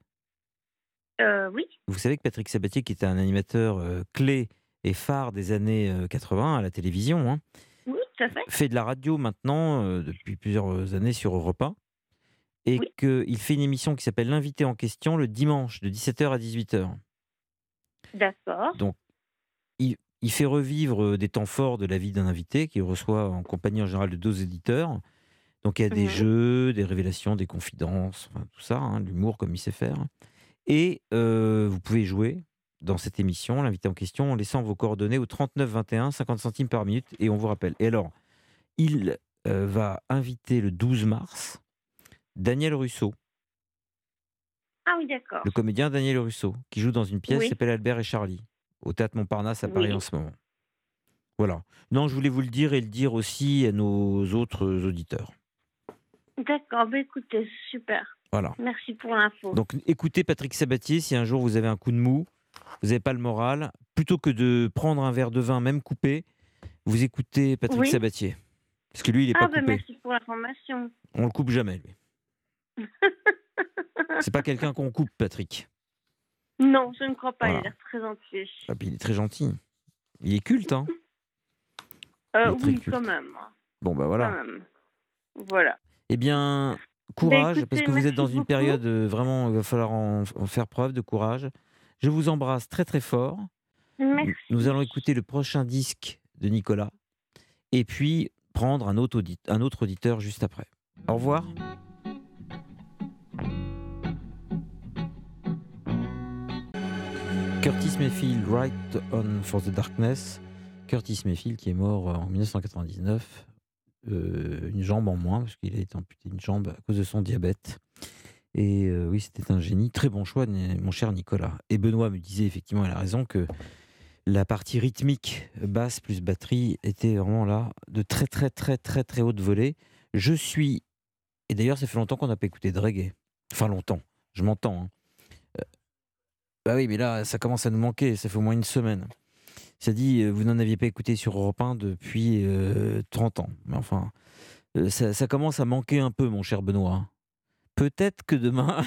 Euh, oui, Vous savez que Patrick Sabatier, qui était un animateur euh, clé et phare des années euh, 80 à la télévision, hein, oui, tout à fait. fait de la radio maintenant euh, depuis plusieurs années sur Europe 1, et Oui. qu'il fait une émission qui s'appelle L'invité en question le dimanche de 17h à 18h. D'accord. Il fait revivre euh, des temps forts de la vie d'un invité qu'il reçoit en compagnie en général de deux éditeurs. Donc il y a des Mhm. jeux, des révélations, des confidences, enfin, tout ça, hein, l'humour comme il sait faire. Et euh, vous pouvez jouer dans cette émission, l'invité en question, en laissant vos coordonnées au 39 21, 50 centimes par minute, et on vous rappelle. Et alors, il euh, va inviter le 12 mars Daniel Russo, Ah oui, d'accord. Le comédien Daniel Russo, qui joue dans une pièce qui Oui. s'appelle Albert et Charlie, au Théâtre Montparnasse à Paris Oui. en ce moment. Voilà. Non, je voulais vous le dire et le dire aussi à nos autres auditeurs. D'accord, bah écoutez, super. Voilà. Merci pour l'info. Donc écoutez Patrick Sabatier, si un jour vous avez un coup de mou, vous n'avez pas le moral, plutôt que de prendre un verre de vin, même coupé, vous écoutez Patrick Oui. Sabatier. Parce que lui, il n'est Ah pas bah coupé. merci pour l'information. On le coupe jamais, lui. C'est pas quelqu'un qu'on coupe, Patrick. Non, je ne crois pas, il a l'air très gentil. Ah, puis il est très gentil. Il est culte, hein Euh, est oui, culte. quand même. Bon, bah Quand voilà. même. Voilà. Eh bien, courage, écoutez, parce que vous êtes dans une période euh, vraiment, il va falloir en, en faire preuve de courage. Je vous embrasse très très fort. Merci. Nous allons écouter le prochain disque de Nicolas et puis prendre un autre, audit- un autre auditeur juste après. Au revoir. Curtis Mayfield, Right on for the Darkness. Curtis Mayfield qui est mort euh, en 1999, euh, une jambe en moins, parce qu'il a été amputé d'une jambe à cause de son diabète. Et euh, oui, c'était un génie. Très bon choix, mon cher Nicolas. Et Benoît me disait effectivement, il a raison, que la partie rythmique, basse plus batterie, était vraiment là, de très très très très très haute volée. Je suis, et d'ailleurs ça fait longtemps qu'on n'a pas écouté de reggae. Enfin longtemps, je m'entends. hein. Bah oui, mais là ça commence à nous manquer, ça fait au moins une semaine. Ça dit, euh, vous n'en aviez pas écouté sur Europe 1 depuis euh, 30 ans. Mais enfin, euh, ça, commence à manquer un peu, mon cher Benoît. Peut-être que demain,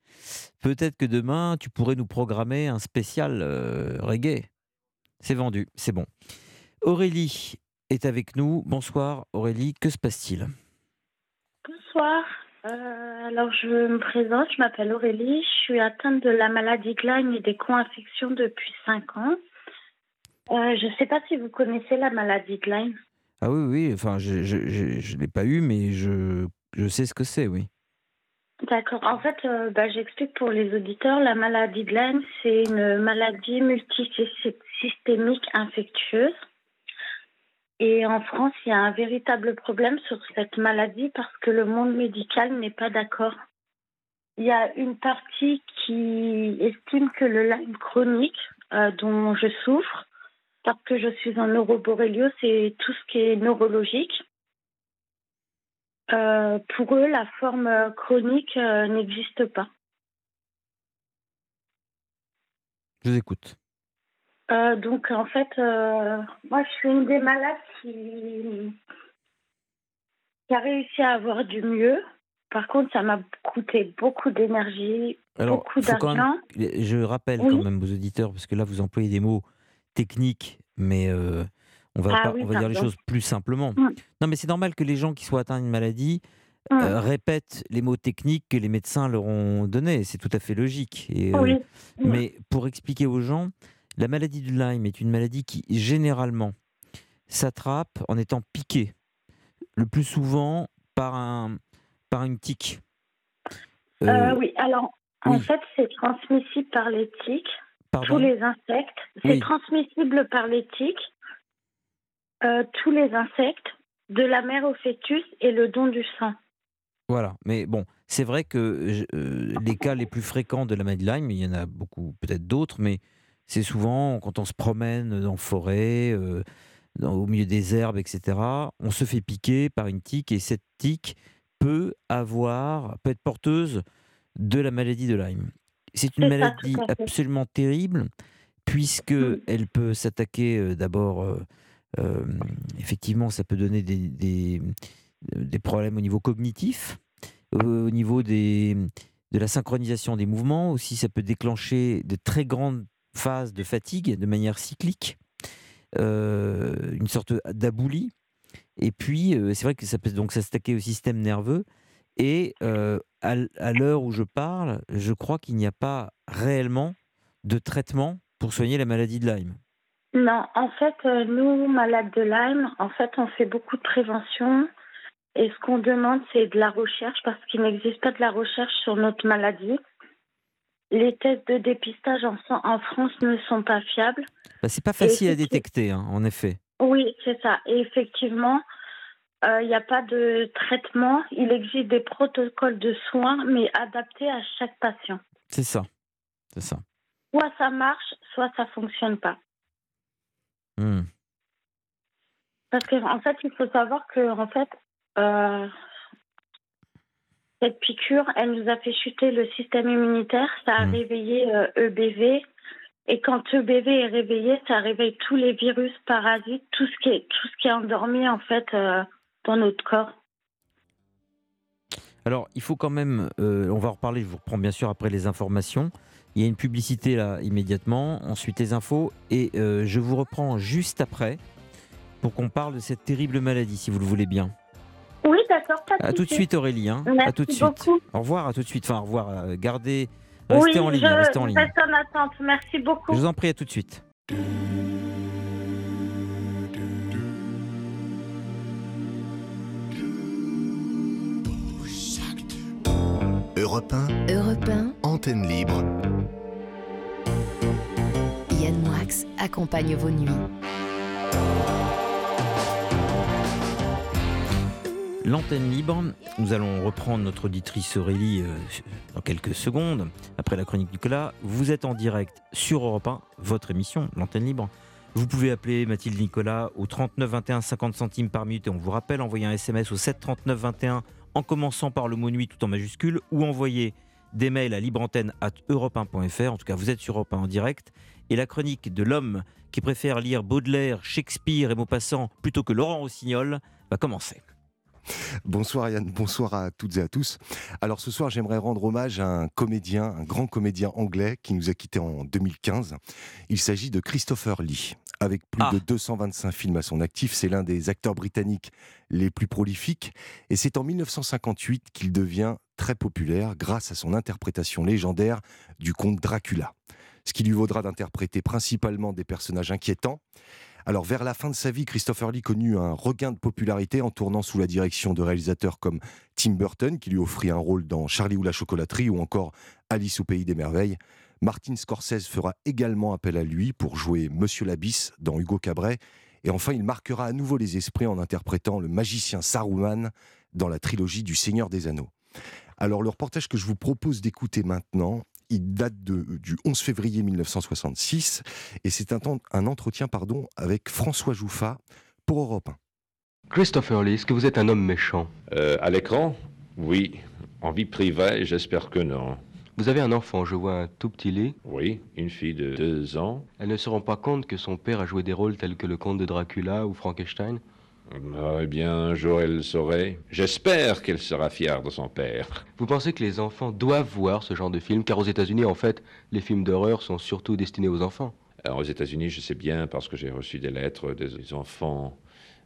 peut-être que demain, tu pourrais nous programmer un spécial euh, reggae. C'est vendu, c'est bon. Aurélie est avec nous. Bonsoir Aurélie, que se passe-t-il? Bonsoir. Euh, alors, je me présente, je m'appelle Aurélie. Je suis atteinte de la maladie de Lyme et des co-infections depuis 5 ans. Euh, je ne sais pas si vous connaissez la maladie de Lyme. Ah oui, oui, enfin, je ne l'ai pas eu, mais je, je sais ce que c'est, oui. D'accord. En fait, euh, bah, j'explique pour les auditeurs. La maladie de Lyme, c'est une maladie multisystémique infectieuse. Et en France, il y a un véritable problème sur cette maladie parce que le monde médical n'est pas d'accord. Il y a une partie qui estime que le Lyme chronique, euh, dont je souffre, parce que je suis en neuroborréliose, c'est tout ce qui est neurologique. Euh, pour eux, la forme chronique euh, n'existe pas. Je vous écoute. Euh, donc, en fait, euh, moi, je suis une des malades qui... qui a réussi à avoir du mieux. Par contre, ça m'a coûté beaucoup d'énergie, beaucoup d'argent. je rappelle Oui. quand même aux auditeurs, parce que là, vous employez des mots techniques, mais euh, on va, Ah pas- oui, on va dire les choses plus simplement. Mm. Non, mais c'est normal que les gens qui soient atteints d'une maladie Mm. répètent les mots techniques que les médecins leur ont donnés. C'est tout à fait logique. Et, Oui. Mais pour expliquer aux gens, la maladie du Lyme est une maladie qui, généralement, s'attrape en étant piqué. Le plus souvent par, un, par une tique. Euh, Euh, oui, alors, en oui. fait, c'est transmissible par les tiques, pardon tous les insectes. C'est Oui. transmissible par les tiques, euh, tous les insectes, de la mère au fœtus et le don du sang. Voilà, mais bon, c'est vrai que euh, les cas les plus fréquents de la maladie de Lyme, il y en a beaucoup, peut-être d'autres, mais c'est souvent quand on se promène en forêt, euh, dans- au milieu des herbes, etc. On se fait piquer par une tique et cette tique peut avoir, peut être porteuse de la maladie de Lyme. C'est une ça, maladie absolument terrible puisque Mm. elle peut s'attaquer euh, d'abord, euh, effectivement, ça peut donner des, des, des problèmes au niveau cognitif, au au niveau des, de la synchronisation des mouvements. Aussi, ça peut déclencher de très grandes phases de fatigue de manière cyclique, euh, une sorte d'aboulie. Et puis, euh, c'est vrai que ça peut donc s'attaquer au système nerveux. Et euh, à, à l'heure où je parle, je crois qu'il n'y a pas réellement de traitement pour soigner la maladie de Lyme. Non, en fait, nous, malades de Lyme, en fait, on fait beaucoup de prévention. Et ce qu'on demande, c'est de la recherche parce qu'il n'existe pas de la recherche sur notre maladie. Les tests de dépistage en, France ne sont pas fiables. Bah, c'est pas facile à détecter, hein, en effet. Oui, c'est ça. Et effectivement, euh, il n'y a pas de traitement. Il existe des protocoles de soins, mais adaptés à chaque patient. C'est ça. C'est ça. Soit ça marche, soit ça fonctionne pas. Hmm. Parce qu'en en fait, il faut savoir que en fait, euh, cette piqûre, elle nous a fait chuter le système immunitaire, ça a Mm. réveillé euh, EBV. Et quand EBV est réveillé, ça réveille tous les virus, parasites, tout ce qui est, tout ce qui est endormi en fait euh, dans notre corps. Alors, il faut quand même, euh, on va en reparler, je vous reprends bien sûr après les informations. Il y a une publicité là immédiatement, ensuite les infos, et je vous reprends juste après pour qu'on parle de cette terrible maladie, si vous le voulez bien. D'accord, À tout de suite Aurélie, hein. Merci à tout de suite. beaucoup. Au revoir, à tout de suite. Enfin, au revoir, euh, gardez, restez oui, en ligne, je restez en ligne. reste en attente. Merci beaucoup. Je vous en prie, à tout de suite. Europe 1, Europe 1, antenne libre. Yann Moix accompagne vos nuits. L'antenne libre, nous allons reprendre notre auditrice Aurélie euh, dans quelques secondes, après la chronique Nicolas. Vous êtes en direct sur Europe 1, votre émission, l'antenne libre. Vous pouvez appeler Mathilde Nicolas au 39 21 50 centimes par minute et on vous rappelle, envoyer un SMS au 7 39 21 en commençant par le mot nuit tout en majuscule ou envoyer des mails à libreantenne at europe1.fr. En tout cas, vous êtes sur Europe 1 en direct. Et la chronique de l'homme qui préfère lire Baudelaire, Shakespeare et Maupassant plutôt que Laurent Rossignol va commencer. Bonsoir Yann, bonsoir à toutes et à tous. Alors ce soir, j'aimerais rendre hommage à un comédien, un grand comédien anglais qui nous a quittés en 2015. Il s'agit de Christopher Lee. Avec plus Ah. de 225 films à son actif, c'est l'un des acteurs britanniques les plus prolifiques. Et c'est en 1958 qu'il devient très populaire grâce à son interprétation légendaire du comte Dracula. Ce qui lui vaudra d'interpréter principalement des personnages inquiétants, alors, vers la fin de sa vie, Christopher Lee connut un regain de popularité en tournant sous la direction de réalisateurs comme Tim Burton, qui lui offrit un rôle dans Charlie ou la chocolaterie, ou encore Alice au pays des merveilles. Martin Scorsese fera également appel à lui pour jouer Monsieur l'Abysse dans Hugo Cabret. Et enfin, il marquera à nouveau les esprits en interprétant le magicien Saruman dans la trilogie du Seigneur des Anneaux. Alors, le reportage que je vous propose d'écouter maintenant, il date de- du 11 février 1966 et c'est un, entretien pardon, avec François Jouffa pour Europe 1. Christopher Lee, est-ce que vous êtes un homme méchant? Euh, à l'écran? Oui. En vie privée, j'espère que non. Vous avez un enfant, je vois un tout petit Lee. Oui, une fille de deux ans. Elle ne se rend pas compte que son père a joué des rôles tels que le comte de Dracula ou Frankenstein? Eh bien, un jour elle le saurait. J'espère qu'elle sera fière de son père. Vous pensez que les enfants doivent voir ce genre de film? Car aux États-Unis, en fait, les films d'horreur sont surtout destinés aux enfants. Alors, aux États-Unis, je sais bien parce que j'ai reçu des lettres des enfants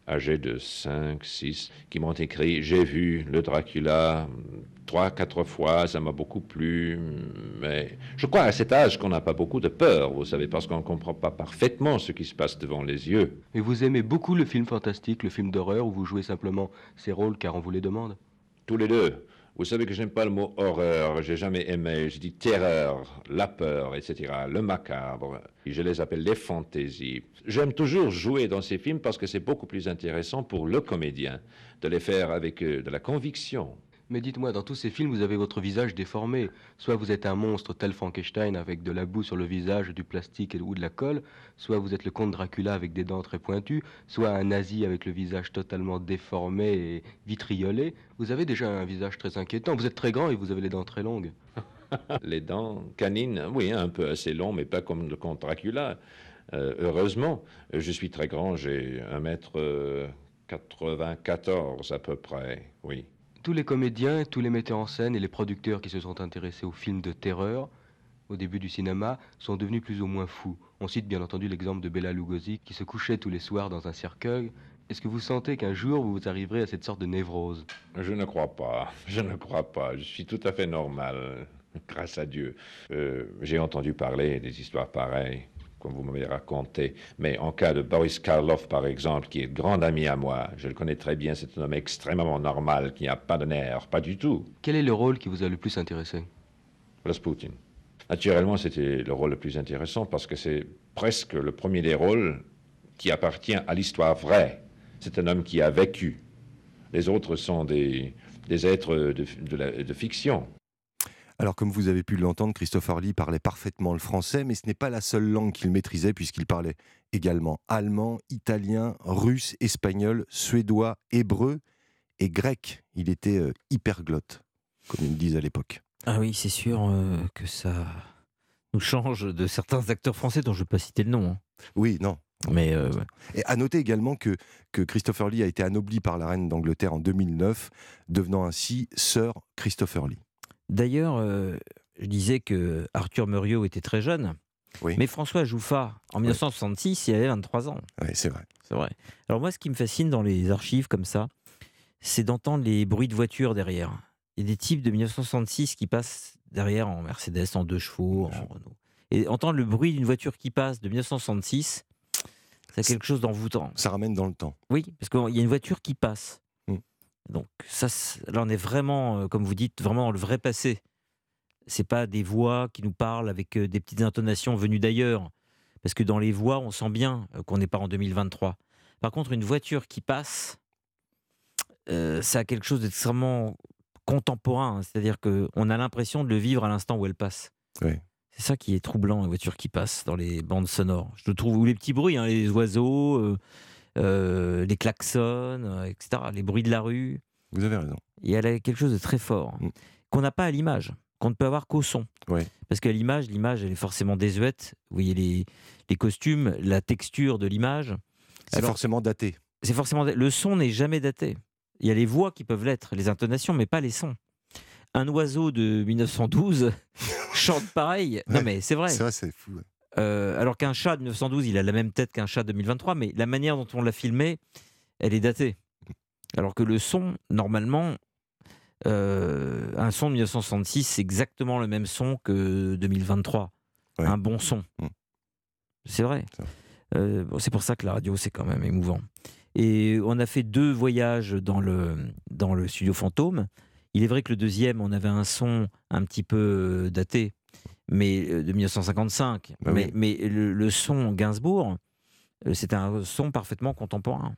âgés de 5, 6 qui m'ont écrit J'ai vu le Dracula trois, quatre fois, ça m'a beaucoup plu. Mais je crois à cet âge qu'on n'a pas beaucoup de peur, vous savez, parce qu'on ne comprend pas parfaitement ce qui se passe devant les yeux. Mais vous aimez beaucoup le film fantastique, le film d'horreur, ou vous jouez simplement ces rôles car on vous les demande? Tous les deux. Vous savez que j'aime pas le mot horreur, j'ai jamais aimé, je dis terreur, la peur, etc., le macabre. Je les appelle les fantaisies. J'aime toujours jouer dans ces films parce que c'est beaucoup plus intéressant pour le comédien de les faire avec euh, de la conviction. Mais dites-moi, dans tous ces films, vous avez votre visage déformé. Soit vous êtes un monstre tel Frankenstein avec de la boue sur le visage, du plastique ou de la colle, soit vous êtes le comte Dracula avec des dents très pointues, soit un nazi avec le visage totalement déformé et vitriolé. Vous avez déjà un visage très inquiétant. Vous êtes très grand et vous avez les dents très longues. Les dents canines, oui, un peu assez long, mais pas comme le comte Dracula. Euh, heureusement, je suis très grand, j'ai 1m94 à peu près, oui. Tous les comédiens, tous les metteurs en scène et les producteurs qui se sont intéressés aux films de terreur au début du cinéma sont devenus plus ou moins fous. On cite bien entendu l'exemple de Bela Lugosi qui se couchait tous les soirs dans un cercueil. Est-ce que vous sentez qu'un jour vous arriverez à cette sorte de névrose? Je ne crois pas, je ne crois pas. Je suis tout à fait normal, grâce à Dieu. Euh, J'ai entendu parler des histoires pareilles, comme vous m'avez raconté. Mais en cas de Boris Karloff, par exemple, qui est grand ami à moi, je le connais très bien, c'est un homme extrêmement normal, qui n'a pas de nerfs, pas du tout. Quel est le rôle qui vous a le plus intéressé? Rasputin. Naturellement, c'était le rôle le plus intéressant parce que c'est presque le premier des rôles qui appartient à l'histoire vraie. C'est un homme qui a vécu. Les autres sont des, des êtres de, de la- de fiction. Alors, comme vous avez pu l'entendre, Christopher Lee parlait parfaitement le français, mais ce n'est pas la seule langue qu'il maîtrisait, puisqu'il parlait également allemand, italien, russe, espagnol, suédois, hébreu et grec. Il était euh, hyperglotte, comme ils disent à l'époque. Ah oui, c'est sûr euh, que ça nous change de certains acteurs français dont je ne vais pas citer le nom. hein. Oui, non. Mais euh. Et à noter également que, que Christopher Lee a été anobli par la reine d'Angleterre en 2009, devenant ainsi Sir Christopher Lee. D'ailleurs, euh, je disais que Arthur Muriot était très jeune. Oui. Mais François Jouffa, en 1966, il avait 23 ans. Oui, c'est vrai. C'est vrai. Alors moi, ce qui me fascine dans les archives comme ça, c'est d'entendre les bruits de voitures derrière. Il y a des types de 1966 qui passent derrière en Mercedes, en deux chevaux, en Renault. Et entendre le bruit d'une voiture qui passe de 1966, c'est quelque chose d'envoûtant. Ça ramène dans le temps. Oui, parce qu'il y a une voiture qui passe. Donc ça, là, on est vraiment, euh, comme vous dites, vraiment dans le vrai passé. C'est pas des voix qui nous parlent avec euh, des petites intonations venues d'ailleurs. Parce que dans les voix, on sent bien euh, qu'on n'est pas en 2023. Par contre, une voiture qui passe, euh, ça a quelque chose d'extrêmement contemporain. hein. C'est-à-dire qu'on a l'impression de le vivre à l'instant où elle passe. Oui. C'est ça qui est troublant, les voitures qui passent dans les bandes sonores. Je le trouve, ou les petits bruits, hein, les oiseaux, euh, euh, les klaxons, euh, etc., les bruits de la rue. Vous avez raison. Il y a quelque chose de très fort, Mm. qu'on n'a pas à l'image, qu'on ne peut avoir qu'au son. Parce qu'à l'image, l'image, elle est forcément désuète. Vous voyez les, les costumes, la texture de l'image. C'est forcément daté. C'est forcément. Le son n'est jamais daté. Il y a les voix qui peuvent l'être, les intonations, mais pas les sons. Un oiseau de 1912 chante pareil. Non, mais c'est vrai. C'est vrai, c'est fou. ouais. Euh, alors qu'un chat de 1912, il a la même tête qu'un chat de 2023, mais la manière dont on l'a filmé, elle est datée. Alors que le son, normalement, euh, un son de 1966, c'est exactement le même son que 2023. Ouais. Un bon son. Mm. C'est vrai. Euh, bon, c'est pour ça que la radio, c'est quand même émouvant. Et on a fait deux voyages dans le, dans le studio fantôme. Il est vrai que le deuxième, on avait un son un petit peu daté, mais euh, de 1955. Bah mais oui. mais le, le son Gainsbourg, euh, c'est un son parfaitement contemporain.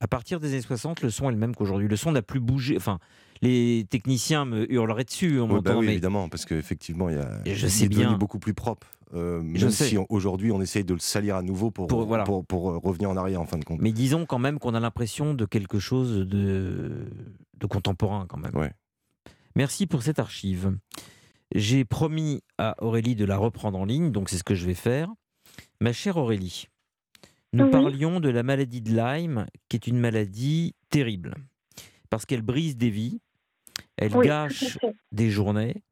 À partir des années 60, le son est le même qu'aujourd'hui. Le son n'a plus bougé. Enfin, les techniciens me hurleraient dessus en Ouais, bah oui, mais évidemment, parce qu'effectivement, il, y a, je sais est devenu bien. beaucoup plus propre. euh, même si aujourd'hui on essaye de le salir à nouveau pour, Pour- voilà. pour, pour, euh, revenir en arrière en fin de compte. Mais disons quand même qu'on a l'impression de quelque chose de, de contemporain quand même. Ouais. Merci pour cette archive. J'ai promis à Aurélie de la reprendre en ligne, donc c'est ce que je vais faire. Ma chère Aurélie, nous Oui. parlions de la maladie de Lyme, qui est une maladie terrible, parce qu'elle brise des vies, elle Oui, gâche des journées.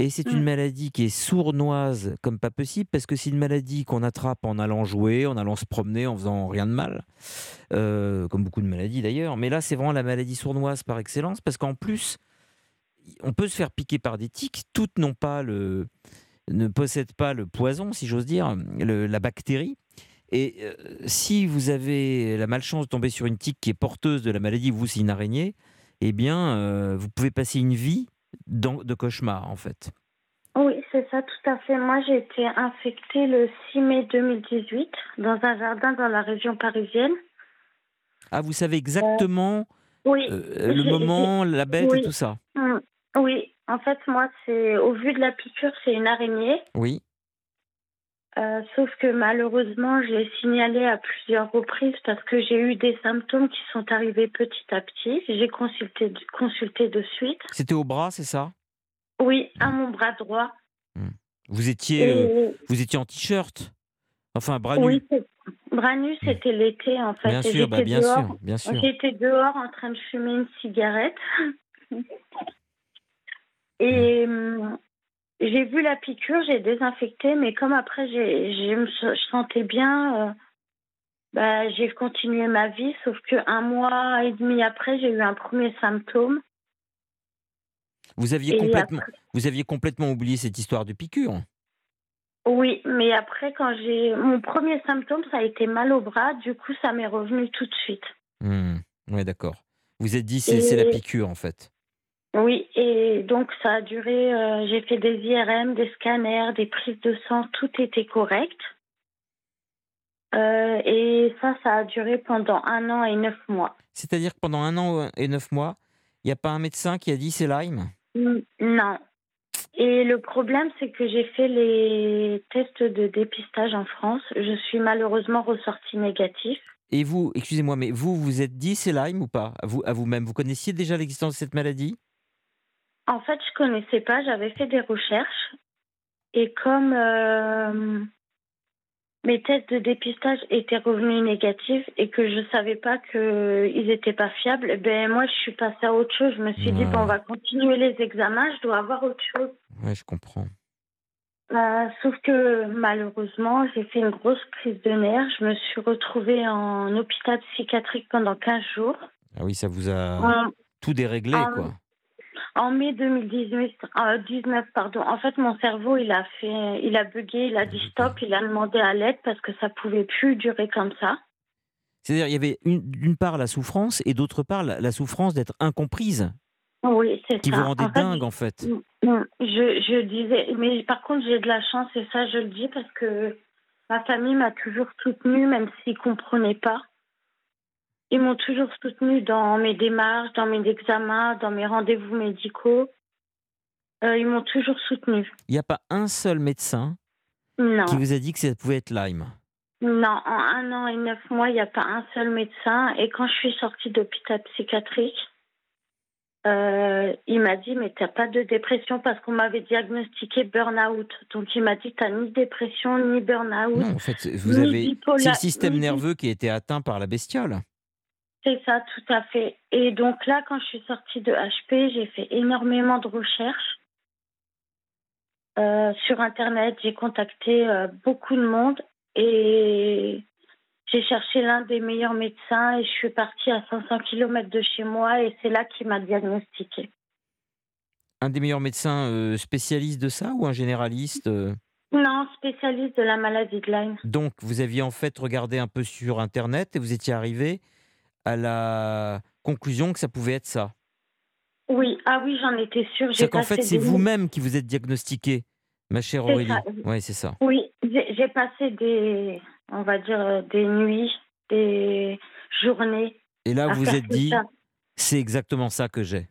Et c'est une Mm. maladie qui est sournoise comme pas possible, parce que c'est une maladie qu'on attrape en allant jouer, en allant se promener, en faisant rien de mal, euh, comme beaucoup de maladies d'ailleurs. Mais là, c'est vraiment la maladie sournoise par excellence, parce qu'en plus, on peut se faire piquer par des tiques. Toutes n'ont pas le, ne possèdent pas le poison, si j'ose dire, le- la bactérie. Et euh, si vous avez la malchance de tomber sur une tique qui est porteuse de la maladie, vous c'est une araignée, eh bien, euh, vous pouvez passer une vie dans- de cauchemar en fait. Oui, c'est ça, tout à fait. Moi, j'ai été infectée le 6 mai 2018 dans un jardin dans la région parisienne. Ah, vous savez exactement Oui. euh, le j'ai- moment, la bête oui. et tout ça. Oui, en fait, moi, c'est au vu de la piqûre, c'est une araignée. Oui. Euh, sauf que malheureusement, je l'ai signalé à plusieurs reprises parce que j'ai eu des symptômes qui sont arrivés petit à petit. J'ai consulté, consulté de suite. C'était au bras, c'est ça? Oui, à mon bras droit. Vous étiez, euh, vous étiez en t-shirt, enfin bras oui, c'est- bras nus, c'était l'été en fait. Bien sûr, bah, bien dehors. sûr, bien sûr. J'étais dehors en train de fumer une cigarette. Et hum, j'ai vu la piqûre, j'ai désinfecté, mais comme après j'ai, je sentais bien, euh, bah, j'ai continué ma vie, sauf qu'un mois et demi après, j'ai eu un premier symptôme. Vous aviez Et complètement, après- vous aviez complètement oublié cette histoire de piqûre. Oui, mais après, quand j'ai. Mon premier symptôme, ça a été mal au bras, du coup, ça m'est revenu tout de suite. Hmm, Ouais, d'accord. Vous êtes dit c'est c'est la piqûre en fait. Oui, et donc ça a duré, euh, j'ai fait des IRM, des scanners, des prises de sang, tout était correct. Euh, et ça, ça a duré pendant un an et neuf mois. C'est-à-dire que pendant un an et neuf mois, il n'y a pas un médecin qui a dit c'est Lyme? Non. Et le problème, c'est que j'ai fait les tests de dépistage en France. Je suis malheureusement ressortie négatif. Et vous, excusez-moi, mais vous, vous êtes dit c'est Lyme ou pas? À vous, à vous-même Vous connaissiez déjà l'existence de cette maladie? En fait, je connaissais pas. J'avais fait des recherches. Et comme euh, mes tests de dépistage étaient revenus négatifs et que je savais pas qu'ils n'étaient pas fiables, eh ben moi, je suis passée à autre chose. Je me suis dit, bon, on va continuer les examens. Je dois avoir autre chose. Ouais, je comprends. Euh, sauf que malheureusement, j'ai fait une grosse prise de nerfs. Je me suis retrouvée en hôpital psychiatrique pendant 15 jours. Ah oui, ça vous a tout déréglé, quoi. En mai 2018, euh, 19, pardon. En fait, mon cerveau, il a fait, il a bugué, il a dit stop, il a demandé à l'aide parce que ça pouvait plus durer comme ça. C'est-à-dire, il y avait une- d'une part la souffrance et d'autre part la, la souffrance d'être incomprise, Oui, c'est qui ça. vous rendait En fait, dingue, en fait. Mm, Je, je disais, mais par contre, j'ai de la chance et ça, je le dis parce que ma famille m'a toujours soutenue, même s'ils ne comprenaient pas. Ils m'ont toujours soutenue dans mes démarches, dans mes examens, dans mes rendez-vous médicaux. Euh, ils m'ont toujours soutenue. Il n'y a pas un seul médecin Non. qui vous a dit que ça pouvait être Lyme? Non, en un an et neuf mois, il n'y a pas un seul médecin. Et quand je suis sortie d'hôpital psychiatrique, euh, il m'a dit, mais t'as pas de dépression parce qu'on m'avait diagnostiqué burn-out. Donc il m'a dit, t'as ni dépression ni burn-out. Non, en fait, vous ni avez. C'est le système nerveux qui a été atteint par la bestiole. C'est ça, tout à fait. Et donc là, quand je suis sortie de HP, j'ai fait énormément de recherches. Euh, sur Internet, j'ai contacté euh, beaucoup de monde et j'ai cherché l'un des meilleurs médecins et je suis partie à 500 km de chez moi et c'est là qu'il m'a diagnostiqué. Un des meilleurs médecins euh, spécialistes de ça ou un généraliste Non, spécialiste de la maladie de Lyme. Donc, vous aviez en fait regardé un peu sur Internet et vous étiez arrivé à la conclusion que ça pouvait être ça. Oui, ah oui, j'en étais sûre. C'est qu'en fait, c'est des- vous-même qui vous êtes diagnostiqué, ma chère Aurélie. ça. Oui, c'est ça. Oui, j'ai passé des, on va dire, euh, des nuits, des journées. Et là, vous vous êtes dit, c'est exactement ça que j'ai.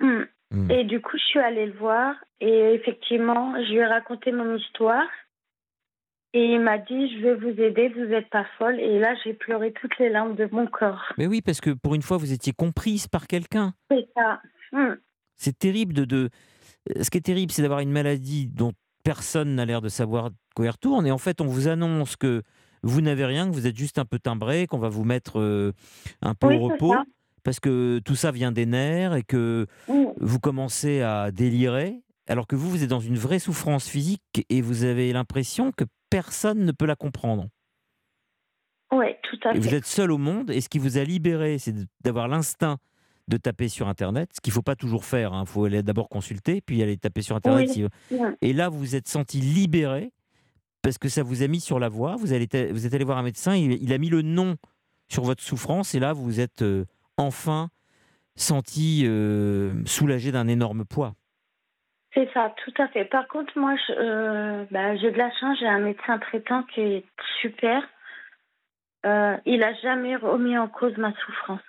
Hmm. Hmm. Et du coup, je suis allée le voir et effectivement, je lui ai raconté mon histoire. Et il m'a dit, je vais vous aider, vous n'êtes pas folle. Et là, j'ai pleuré toutes les larmes de mon corps. Mais oui, parce que pour une fois, vous étiez comprise par quelqu'un. C'est ça. Hmm. C'est terrible de, de- euh, Ce qui est terrible, c'est d'avoir une maladie dont personne n'a l'air de savoir quoi elle retourne. Et en fait, on vous annonce que vous n'avez rien, que vous êtes juste un peu timbré, qu'on va vous mettre euh, un peu Oui, au repos, ça. parce que tout ça vient des nerfs et que Hmm. vous commencez à délirer, alors que vous, vous êtes dans une vraie souffrance physique et vous avez l'impression que personne ne peut la comprendre. Oui, tout à Et vous fait. êtes seul au monde, et ce qui vous a libéré, c'est d'avoir l'instinct de taper sur Internet, ce qu'il ne faut pas toujours faire. Il faut aller d'abord consulter, puis aller taper sur Internet. Oui. si-. Et là, vous vous êtes senti libéré parce que ça vous a mis sur la voie. Vous, allez, vous êtes allé voir un médecin, il, il a mis le nom sur votre souffrance, et là, vous vous êtes euh, enfin senti euh, soulagé d'un énorme poids. C'est ça, tout à fait. Par contre, moi, je- euh, bah, j'ai de la chance, j'ai un médecin traitant qui est super. Euh, il a jamais remis en cause ma souffrance.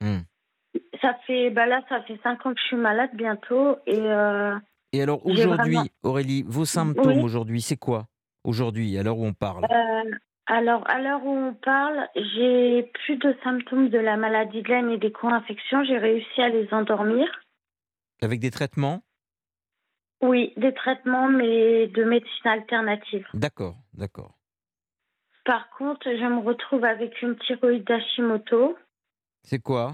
Hmm. Ça fait, bah là, ça fait cinq ans que je suis malade bientôt et euh, Et alors aujourd'hui, vraiment- Aurélie, vos symptômes Oui. aujourd'hui, c'est quoi Aujourd'hui, à l'heure où on parle? Alors à l'heure où on parle, j'ai plus de symptômes de la maladie de Lyme et des co-infections. J'ai réussi à les endormir. Avec des traitements? Oui, des traitements, mais de médecine alternative. D'accord, d'accord. Par contre, je me retrouve avec une thyroïde d'Hashimoto. C'est quoi?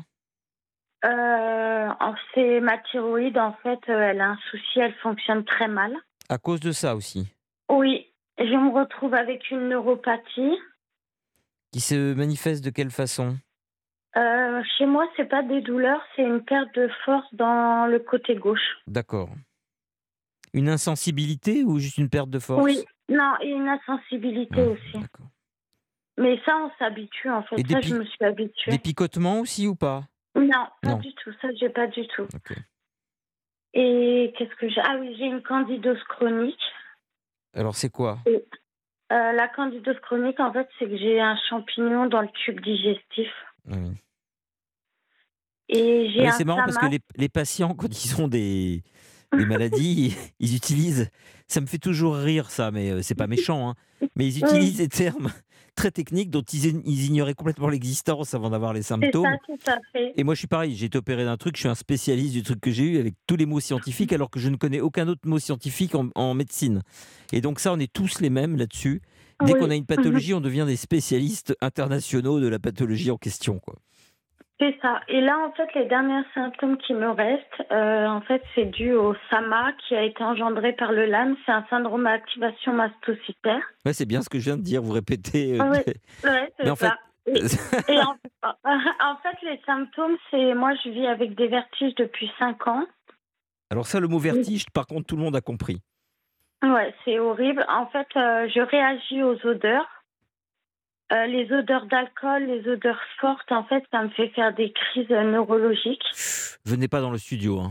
Euh, c'est ma thyroïde, en fait, euh, elle a un souci, elle fonctionne très mal. À cause de ça aussi? Oui, je me retrouve avec une neuropathie. Qui se manifeste de quelle façon? Euh, chez moi, c'est pas des douleurs, c'est une perte de force dans le côté gauche. D'accord. Une insensibilité ou juste une perte de force? Oui, non, et une insensibilité Ah, aussi. d'accord. Mais ça, on s'habitue, en fait. Et ça, je me suis habituée. Des picotements aussi ou pas? Non, pas Non. du tout. Ça, j'ai pas du tout. Et qu'est-ce que j'ai? Ah oui, j'ai une candidose chronique. Alors c'est quoi? Euh, la candidose chronique, en fait, c'est que j'ai un champignon dans le tube digestif. Oui. Et j'ai un c'est marrant parce que les, les patients, quand ils ont des, des maladies, ils utilisent. Ça me fait toujours rire, ça, mais euh, c'est pas méchant. hein, mais ils utilisent des termes très techniques dont ils, ils ignoraient complètement l'existence avant d'avoir les symptômes. ça, tout à fait. Et moi, je suis pareil. J'ai été opéré d'un truc. Je suis un spécialiste du truc que j'ai eu avec tous les mots scientifiques, alors que je ne connais aucun autre mot scientifique en, en médecine. Et donc ça, on est tous les mêmes là-dessus. Dès Oui. qu'on a une pathologie, on devient des spécialistes internationaux de la pathologie en question. Quoi. C'est ça. Et là, en fait, les derniers symptômes qui me restent, euh, en fait, c'est dû au SAMA qui a été engendré par le LAM. C'est un syndrome à activation mastocytaire. Ouais, c'est bien ce que je viens de dire. Vous répétez. euh, Ah ouais, ouais, c'est en fait- ça. Et, et en, en fait, les symptômes, c'est moi, je vis avec des vertiges depuis 5 ans. Alors ça, le mot vertige, par contre, tout le monde a compris. Ouais, c'est horrible. En fait, euh, je réagis aux odeurs. Euh, les odeurs d'alcool, les odeurs fortes, en fait, ça me fait faire des crises euh, neurologiques. Venez pas dans le studio. hein.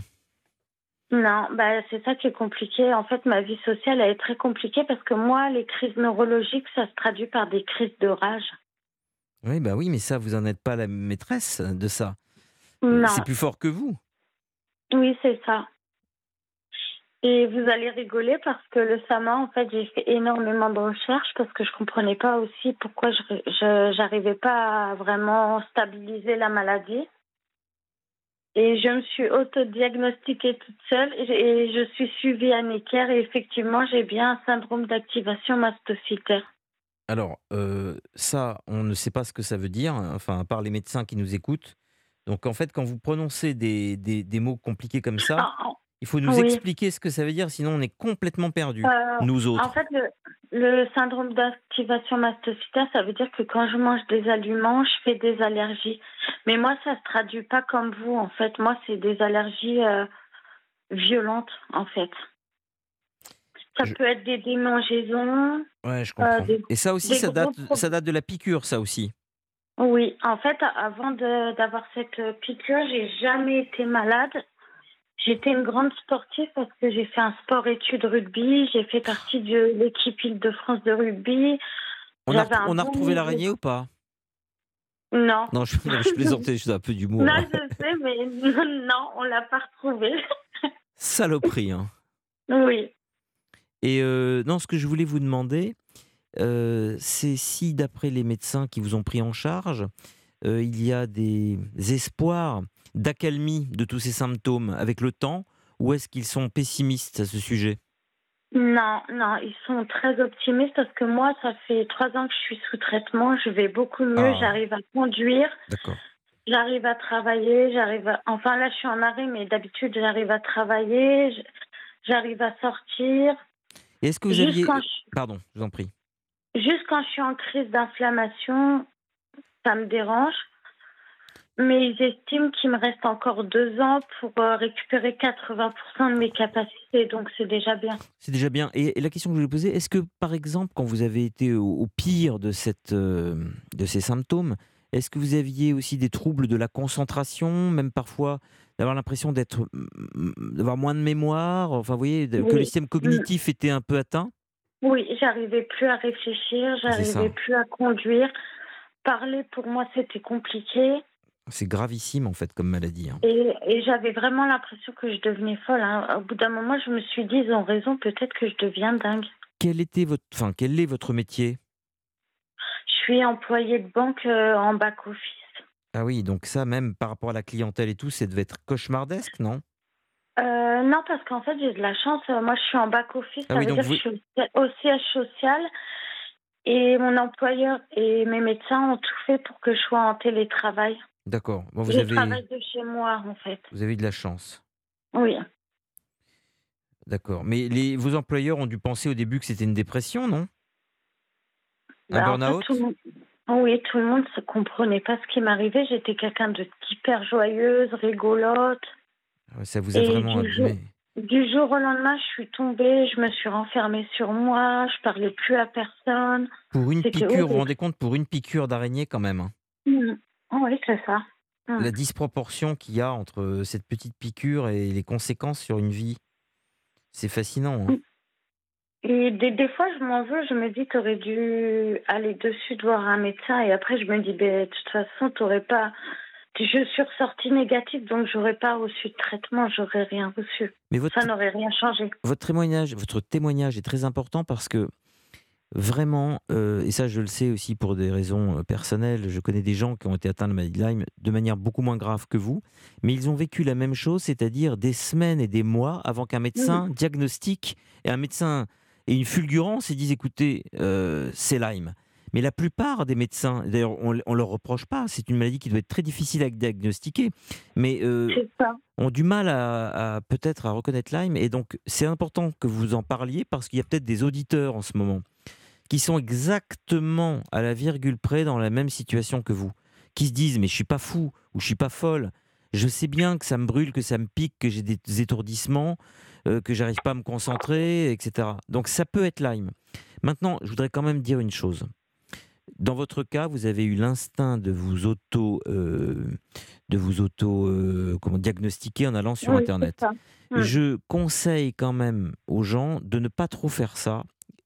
Non, bah, c'est ça qui est compliqué. En fait, ma vie sociale elle est très compliquée parce que moi, les crises neurologiques, ça se traduit par des crises de rage. Oui, bah oui, mais ça, vous en êtes pas la maîtresse de ça. Non. C'est plus fort que vous. Oui, c'est ça. Et vous allez rigoler parce que le SAMA, en fait, j'ai fait énormément de recherches parce que je comprenais pas aussi pourquoi je j'arrivais pas à vraiment stabiliser la maladie. Et je me suis autodiagnostiquée toute seule et je suis suivie à Necker et effectivement, j'ai bien un syndrome d'activation mastocytaire. Alors, euh, ça, on ne sait pas ce que ça veut dire, hein, enfin, à part les médecins qui nous écoutent. Donc, en fait, quand vous prononcez des, des- des mots compliqués comme ça, il faut nous oui. expliquer ce que ça veut dire, sinon on est complètement perdus, Euh, nous autres. En fait, le, le syndrome d'activation mastocytaire, ça veut dire que quand je mange des aliments, je fais des allergies. Mais moi, ça se traduit pas comme vous, en fait. Moi, c'est des allergies euh, violentes, en fait. Ça Je- peut être des démangeaisons. Ouais, je comprends. des- Et ça aussi, ça date, ça date de la piqûre, ça aussi. Oui, en fait, avant d'avoir cette euh, piqûre, j'ai jamais été malade. J'étais une grande sportive parce que j'ai fait un sport-études rugby. J'ai fait partie de l'équipe Île-de-France de rugby. On a, J'avais un on a bon retrouvé l'araignée ou pas? Non. Non, je, non, je plaisantais, je suis un peu d'humour. Non, hein. je sais, mais non, on l'a pas retrouvé. Saloperie, hein. oui. Et euh, non, ce que je voulais vous demander, euh, c'est si, d'après les médecins qui vous ont pris en charge, euh, il y a des espoirs d'accalmie de tous ces symptômes avec le temps, ou est-ce qu'ils sont pessimistes à ce sujet? Non, non, ils sont très optimistes parce que moi, ça fait trois ans que je suis sous traitement. Je vais beaucoup mieux. Ah. J'arrive à conduire. D'accord. J'arrive à travailler. J'arrive à... Enfin, là, je suis en arrêt, mais d'habitude, j'arrive à travailler. J'arrive à sortir. Est-ce que vous Juste aviez... quand je- Pardon, je vous en prie. Juste quand je suis en crise d'inflammation, ça me dérange. Mais ils estiment qu'il me reste encore deux ans pour euh, récupérer 80% de mes capacités, donc c'est déjà bien. C'est déjà bien. Et, la question que je voulais poser, est-ce que, par exemple, quand vous avez été au, pire de, cette, euh, de ces symptômes, est-ce que vous aviez aussi des troubles de la concentration, même parfois d'avoir l'impression d'être, d'avoir moins de mémoire, enfin, vous voyez, que le système cognitif était un peu atteint? Oui, j'arrivais plus à réfléchir, j'arrivais plus à conduire. Parler pour moi c'était compliqué C'est gravissime, en fait, comme maladie. hein. et, et j'avais vraiment l'impression que je devenais folle. hein. Au bout d'un moment, je me suis dit, ils ont raison, peut-être que je deviens dingue. Quel, était votre, enfin, quel est votre métier? Je suis employée de banque euh, en back-office. Ah oui, donc ça, même par rapport à la clientèle et tout, ça devait être cauchemardesque, non? Euh, non, parce qu'en fait, j'ai de la chance. Euh, Moi, je suis en back-office, Ah ça oui, veut donc dire vous- que je suis au siège social. Et mon employeur et mes médecins ont tout fait pour que je sois en télétravail. D'accord. Bon, vous, je avez, travaille de chez moi, en fait. vous avez de la chance. Oui. D'accord. Mais les, vos employeurs ont dû penser au début que c'était une dépression, non? Un Bah, en fait, burn-out tout Oui, tout le monde ne comprenait pas ce qui m'arrivait. J'étais quelqu'un de hyper joyeuse, rigolote. Ouais, Ça vous a Et vraiment du jour, du jour au lendemain, je suis tombée, je me suis renfermée sur moi, je parlais plus à personne. Pour une piqûre, vous vous rendez compte, pour une piqûre d'araignée quand même, hein, Mm. Oui, c'est ça. Mm. la disproportion qu'il y a entre euh, cette petite piqûre et les conséquences sur une vie. C'est fascinant. hein. Et des, des fois, je m'en veux, je me dis, tu aurais dû aller dessus de voir un médecin. Et après, je me dis, ben, de toute façon, tu pas. je suis ressortie négative, donc j'aurais pas reçu de traitement, j'aurais rien reçu. Mais votre, Ça n'aurait rien changé. votre témoignage, votre témoignage est très important parce que vraiment, euh, et ça je le sais aussi pour des raisons euh, personnelles, je connais des gens qui ont été atteints de maladie de Lyme de manière beaucoup moins grave que vous, mais ils ont vécu la même chose, c'est-à-dire des semaines et des mois avant qu'un médecin diagnostique et un médecin ait une fulgurance et dise écoutez, euh, c'est Lyme. Mais la plupart des médecins, d'ailleurs on ne leur reproche pas, c'est une maladie qui doit être très difficile à diagnostiquer, mais euh, ont du mal à, à- peut-être à reconnaître Lyme. Et donc, c'est important que vous en parliez parce qu'il y a peut-être des auditeurs en ce moment qui sont exactement à la virgule près dans la même situation que vous, qui se disent mais je suis pas fou ou je suis pas folle. Je sais bien que ça me brûle, que ça me pique, que j'ai des étourdissements, euh, que j'arrive pas à me concentrer, etc. Donc ça peut être Lyme. Maintenant, je voudrais quand même dire une chose. Dans votre cas, vous avez eu l'instinct de vous auto, euh, de vous auto, euh, comment diagnostiquer en allant sur Oui, Internet. Je conseille quand même aux gens de ne pas trop faire ça.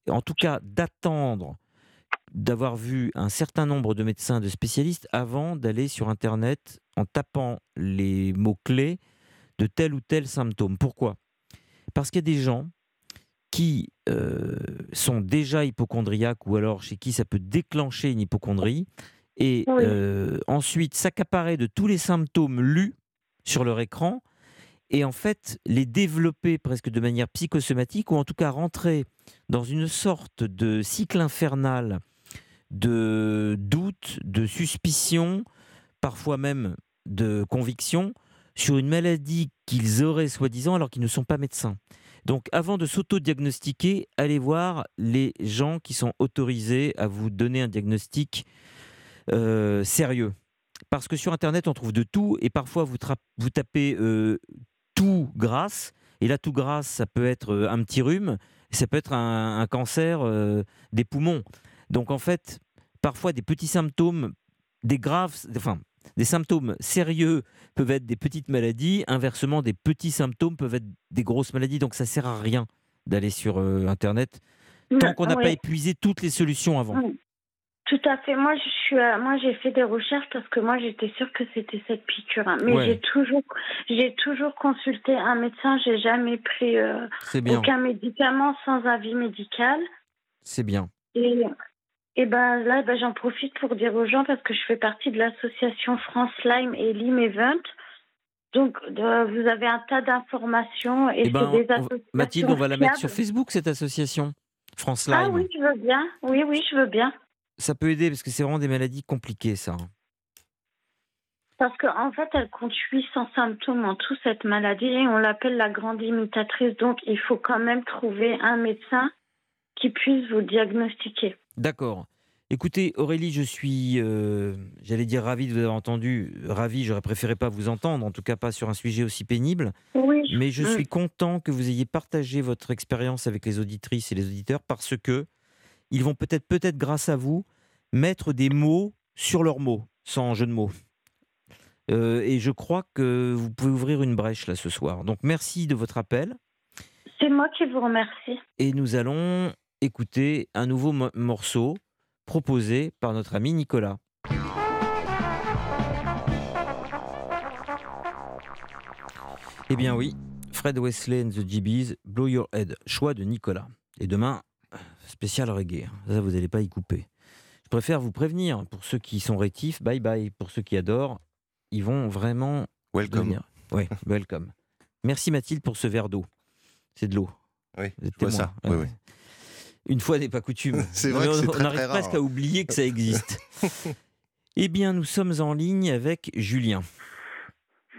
En tout cas, d'attendre d'avoir vu un certain nombre de médecins, de spécialistes avant d'aller sur Internet en tapant les mots-clés de tel ou tel symptôme. Pourquoi? Parce qu'il y a des gens qui euh, sont déjà hypochondriaques ou alors chez qui ça peut déclencher une hypochondrie et Oui. euh, ensuite s'accaparer de tous les symptômes lus sur leur écran et en fait les développer presque de manière psychosomatique ou en tout cas rentrer dans une sorte de cycle infernal de doute, de suspicion, parfois même de conviction sur une maladie qu'ils auraient soi-disant alors qu'ils ne sont pas médecins. Donc avant de s'auto-diagnostiquer, allez voir les gens qui sont autorisés à vous donner un diagnostic euh, sérieux. Parce que sur Internet, on trouve de tout et parfois vous tapez euh, tout grasse. Et là, tout grasse, ça peut être euh, un petit rhume, ça peut être un, un cancer euh, des poumons. Donc en fait, parfois des petits symptômes, des graves, enfin des symptômes sérieux peuvent être des petites maladies. Inversement, des petits symptômes peuvent être des grosses maladies. Donc ça sert à rien d'aller sur euh, Internet tant qu'on n'a Oui. pas épuisé toutes les solutions avant. Tout à fait. Moi, je suis, euh, moi, j'ai fait des recherches parce que moi, j'étais sûre que c'était cette piqûre. hein. Mais Ouais. j'ai toujours, j'ai toujours consulté un médecin. J'ai jamais pris euh, aucun médicament sans avis médical. C'est bien. Et, et ben là, ben, j'en profite pour dire aux gens parce que je fais partie de l'association France Lyme et Lyme Event. Donc, euh, vous avez un tas d'informations et Eh ben, des on va-. Mathilde, on va la mettre sur. Facebook, cette association. France Lyme. Ah oui, je veux bien. Oui, oui, je veux bien. Ça peut aider parce que c'est vraiment des maladies compliquées, ça. Parce qu'en en fait, elle compte 800 symptômes en tout, cette maladie, et on l'appelle la grande imitatrice. Donc, il faut quand même trouver un médecin qui puisse vous diagnostiquer. D'accord. Écoutez, Aurélie, je suis, euh, j'allais dire ravi de vous avoir entendu. Ravi, j'aurais préféré pas vous entendre, en tout cas pas sur un sujet aussi pénible. Oui. Mais je Mm. suis content que vous ayez partagé votre expérience avec les auditrices et les auditeurs parce que ils vont peut-être, peut-être grâce à vous, mettre des mots sur leurs mots, sans jeu de mots. Euh, et je crois que vous pouvez ouvrir une brèche là ce soir. Donc merci de votre appel. C'est moi qui vous remercie. Et nous allons écouter un nouveau mo- morceau proposé par notre ami Nicolas. Eh bien oui, Fred Wesley and the GBs, Blow Your Head, choix de Nicolas. Et demain, spécial reggae, ça vous n'allez pas y couper. Je préfère vous prévenir, pour ceux qui sont rétifs, bye bye. Pour ceux qui adorent, ils vont vraiment... Welcome. devenir- welcome. Merci Mathilde pour ce verre d'eau. C'est de l'eau. Oui, Vous êtes je vois ça. Oui, oui. Une fois n'est pas coutume. C'est vrai on, que c'est on très, arrive très presque rare. à oublier que ça existe. eh bien, nous sommes en ligne avec Julien.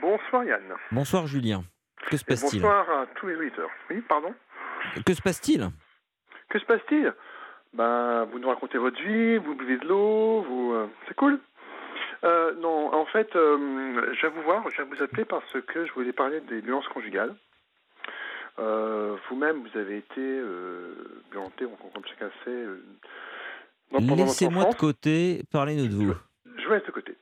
Bonsoir Yann. Bonsoir Julien. Que se Et passe-t-il? bonsoir à tous les auditeurs. Oui, pardon? Que se passe-t-il? Que se passe-t-il? Ben, vous nous racontez votre vie, vous buvez de l'eau, vous... euh, c'est cool. Euh, non, en fait, euh, je vais vous voir, je vais vous appeler parce que je voulais parler des violences conjugales. Euh, Vous-même, vous avez été violenté, comme chacun sait, Laissez-moi de côté, parlez-nous de vous. Je vous laisse de côté.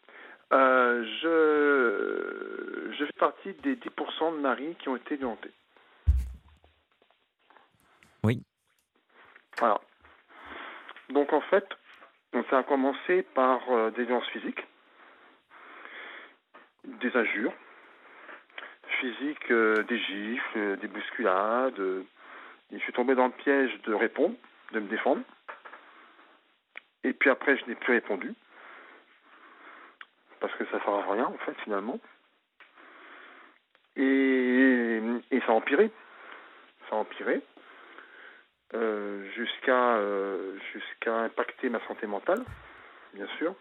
Euh, je, je fais partie des 10% de maris qui ont été violentés. Oui. Voilà. Donc en fait, ça a commencé par euh, des violences physiques. des injures physiques, euh, des gifles, euh, des bousculades. et je suis tombé dans le piège de répondre, de me défendre. Et puis après, je n'ai plus répondu. Parce que ça ne sert à rien, en fait, finalement. Et, et ça a empiré. Ça a empiré. Euh, jusqu'à euh, jusqu'à impacter ma santé mentale, bien sûr.